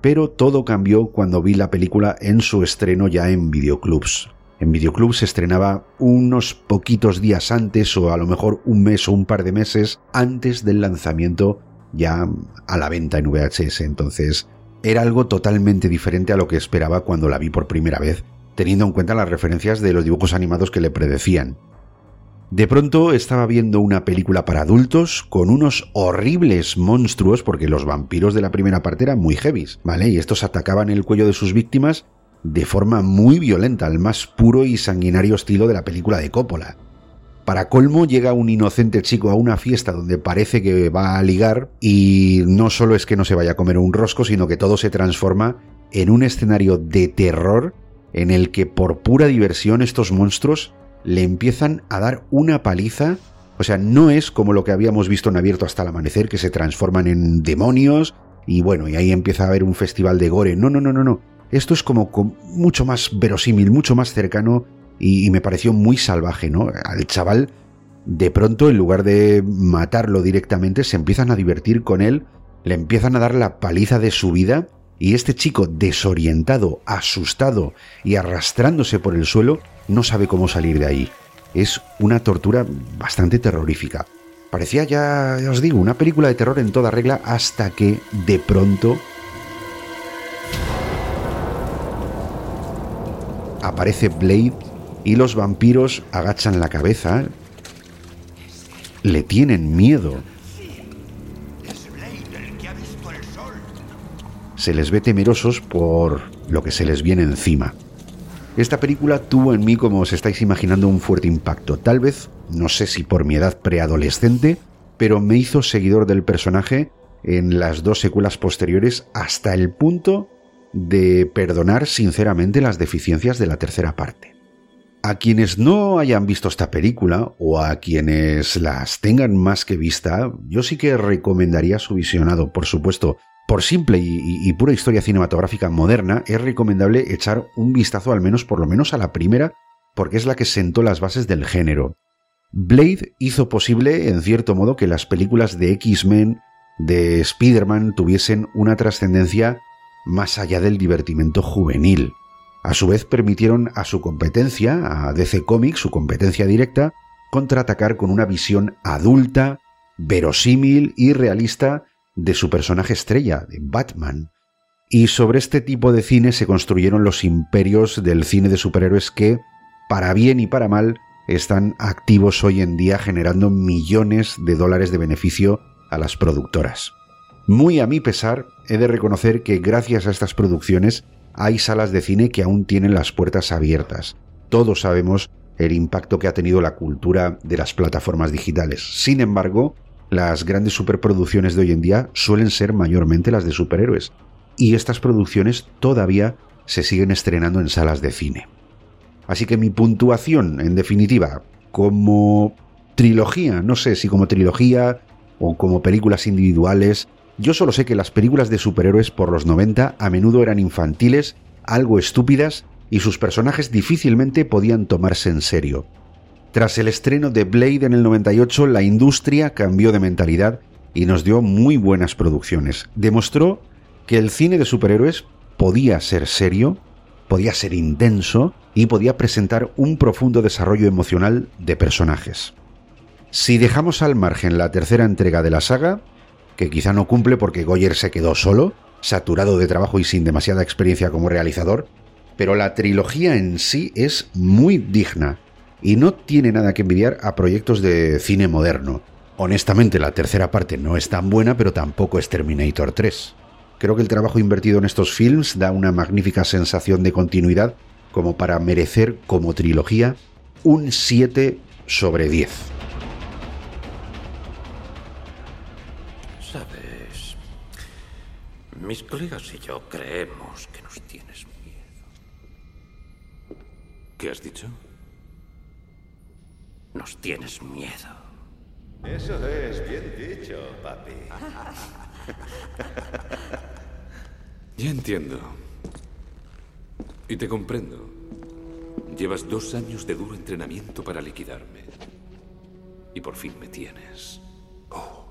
Pero todo cambió cuando vi la película en su estreno ya en videoclubs. En videoclubs se estrenaba unos poquitos días antes o a lo mejor un mes o un par de meses antes del lanzamiento ya a la venta en VHS. Entonces era algo totalmente diferente a lo que esperaba cuando la vi por primera vez, teniendo en cuenta las referencias de los dibujos animados que le predecían. De pronto estaba viendo una película para adultos con unos horribles monstruos, porque los vampiros de la primera parte eran muy heavies, ¿vale? Y estos atacaban el cuello de sus víctimas de forma muy violenta, al más puro y sanguinario estilo de la película de Coppola. Para colmo llega un inocente chico a una fiesta donde parece que va a ligar y no solo es que no se vaya a comer un rosco, sino que todo se transforma en un escenario de terror en el que por pura diversión estos monstruos le empiezan a dar una paliza. O sea, no es como lo que habíamos visto en abierto hasta el amanecer, que se transforman en demonios y bueno, y ahí empieza a haber un festival de gore. No, no, no, no, no. Esto es como mucho más verosímil, mucho más cercano y, me pareció muy salvaje, ¿no? Al chaval, de pronto, en lugar de matarlo directamente, se empiezan a divertir con él, le empiezan a dar la paliza de su vida y este chico, desorientado, asustado y arrastrándose por el suelo, no sabe cómo salir de ahí. Es una tortura bastante terrorífica. Parecía ya, ya os digo, una película de terror en toda regla hasta que, de pronto, aparece Blade y los vampiros agachan la cabeza, le tienen miedo. Se les ve temerosos por lo que se les viene encima. Esta película tuvo en mí, como os estáis imaginando, un fuerte impacto. Tal vez, no sé si por mi edad preadolescente, pero me hizo seguidor del personaje en las dos secuelas posteriores hasta el punto de perdonar sinceramente las deficiencias de la tercera parte. A quienes no hayan visto esta película o a quienes las tengan más que vista, yo sí que recomendaría su visionado, por supuesto. Por simple y, pura historia cinematográfica moderna, es recomendable echar un vistazo al menos por lo menos a la primera, porque es la que sentó las bases del género. Blade hizo posible, en cierto modo, que las películas de X-Men, de Spider-Man, tuviesen una trascendencia más allá del divertimento juvenil. A su vez permitieron a su competencia, a DC Comics, su competencia directa, contraatacar con una visión adulta, verosímil y realista de su personaje estrella, de Batman. Y sobre este tipo de cine se construyeron los imperios del cine de superhéroes que, para bien y para mal, están activos hoy en día generando millones de dólares de beneficio a las productoras. Muy a mi pesar, he de reconocer que gracias a estas producciones hay salas de cine que aún tienen las puertas abiertas. Todos sabemos el impacto que ha tenido la cultura de las plataformas digitales. Sin embargo, las grandes superproducciones de hoy en día suelen ser mayormente las de superhéroes. Y estas producciones todavía se siguen estrenando en salas de cine. Así que mi puntuación, en definitiva, como trilogía, no sé si como trilogía o como películas individuales, yo solo sé que las películas de superhéroes por los 90 a menudo eran infantiles, algo estúpidas y sus personajes difícilmente podían tomarse en serio. Tras el estreno de Blade en el 98, la industria cambió de mentalidad y nos dio muy buenas producciones. Demostró que el cine de superhéroes podía ser serio, podía ser intenso y podía presentar un profundo desarrollo emocional de personajes. Si dejamos al margen la tercera entrega de la saga, que quizá no cumple porque Goyer se quedó solo, saturado de trabajo y sin demasiada experiencia como realizador, pero la trilogía en sí es muy digna y no tiene nada que envidiar a proyectos de cine moderno. Honestamente, la tercera parte no es tan buena, pero tampoco es Terminator 3. Creo que el trabajo invertido en estos films da una magnífica sensación de continuidad como para merecer como trilogía un 7 sobre 10. Mis colegas y yo creemos que nos tienes ¿Qué has dicho? Nos tienes miedo. Eso es bien dicho, papi. Ya entiendo. Y te comprendo. Llevas dos años de duro entrenamiento para liquidarme. Y por fin me tienes. Oh,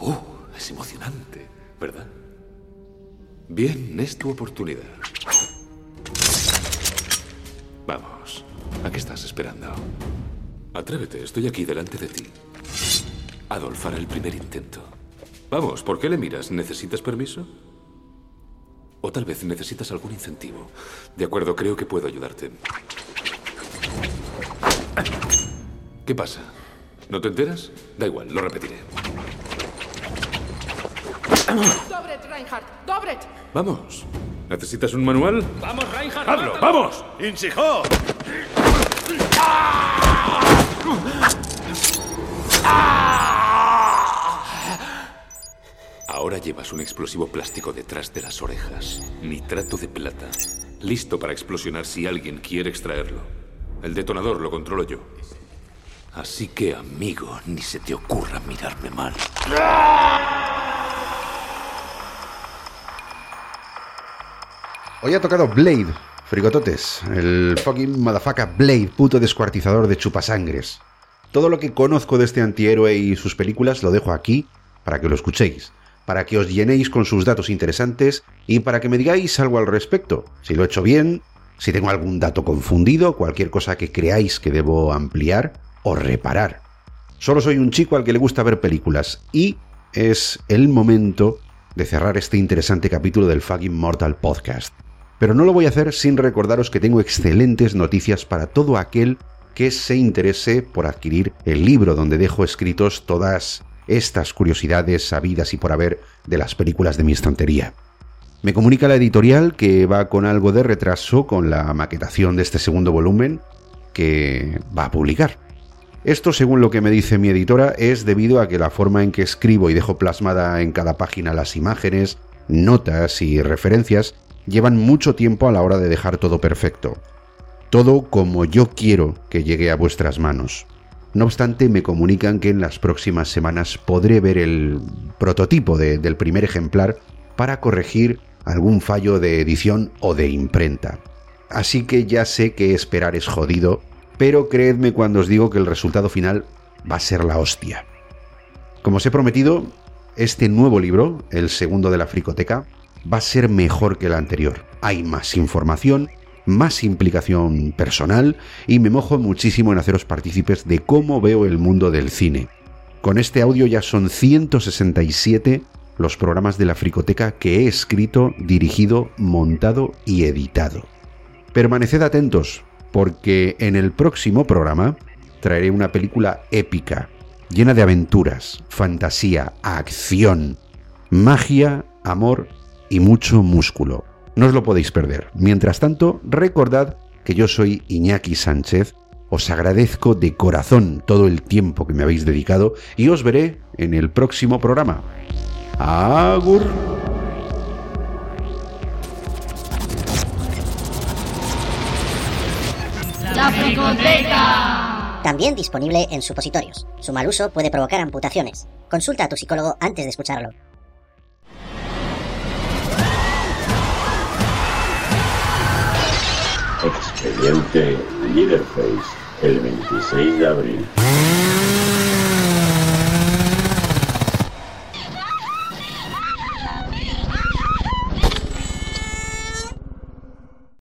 oh, es emocionante, ¿verdad? Bien, es tu oportunidad. Vamos, ¿a qué estás esperando? Atrévete, estoy aquí delante de ti. Adolf hará el primer intento. Vamos, ¿por qué le miras? ¿Necesitas permiso? O tal vez necesitas algún incentivo. De acuerdo, creo que puedo ayudarte. ¿Qué pasa? ¿No te enteras? Da igual, lo repetiré. Reinhardt, Dobret. Vamos. ¿Necesitas un manual? Vamos, Reinhardt. ¡Hazlo! ¡Vamos! ¡Insijo! Ahora llevas un explosivo plástico detrás de las orejas. Nitrato de plata. Listo para explosionar si alguien quiere extraerlo. El detonador lo controlo yo. Así que, amigo, ni se te ocurra mirarme mal. Hoy ha tocado Blade, frigototes. El fucking motherfucker Blade, puto descuartizador de chupasangres. Todo lo que conozco de este antihéroe y sus películas lo dejo aquí para que lo escuchéis, para que os llenéis con sus datos interesantes y para que me digáis algo al respecto. Si lo he hecho bien, si tengo algún dato confundido, cualquier cosa que creáis que debo ampliar o reparar. Solo soy un chico al que le gusta ver películas y es el momento de cerrar este interesante capítulo del Fucking Mortal Podcast. Pero no lo voy a hacer sin recordaros que tengo excelentes noticias para todo aquel que se interese por adquirir el libro donde dejo escritos todas estas curiosidades sabidas y por haber de las películas de mi estantería. Me comunica la editorial que va con algo de retraso con la maquetación de este segundo volumen que va a publicar. Esto, según lo que me dice mi editora, es debido a que la forma en que escribo y dejo plasmada en cada página las imágenes, notas y referencias llevan mucho tiempo a la hora de dejar todo perfecto. Todo como yo quiero que llegue a vuestras manos. No obstante, me comunican que en las próximas semanas podré ver el prototipo del primer ejemplar para corregir algún fallo de edición o de imprenta. Así que ya sé que esperar es jodido, pero creedme cuando os digo que el resultado final va a ser la hostia. Como os he prometido, este nuevo libro, el segundo de la fricoteca, va a ser mejor que el anterior. Hay más información, más implicación personal y me mojo muchísimo en haceros partícipes de cómo veo el mundo del cine. Con este audio ya son 167 los programas de la fricoteca que he escrito, dirigido, montado y editado. Permaneced atentos, porque en el próximo programa traeré una película épica, llena de aventuras, fantasía, acción, magia, amor y mucho músculo. No os lo podéis perder. Mientras tanto, recordad que yo soy Iñaki Sánchez. Os agradezco de corazón todo el tiempo que me habéis dedicado y os veré en el próximo programa. Agur. La fricoteca. También disponible en supositorios. Su mal uso puede provocar amputaciones. Consulta a tu psicólogo antes de escucharlo. Expediente Leaderface, el 26 de abril.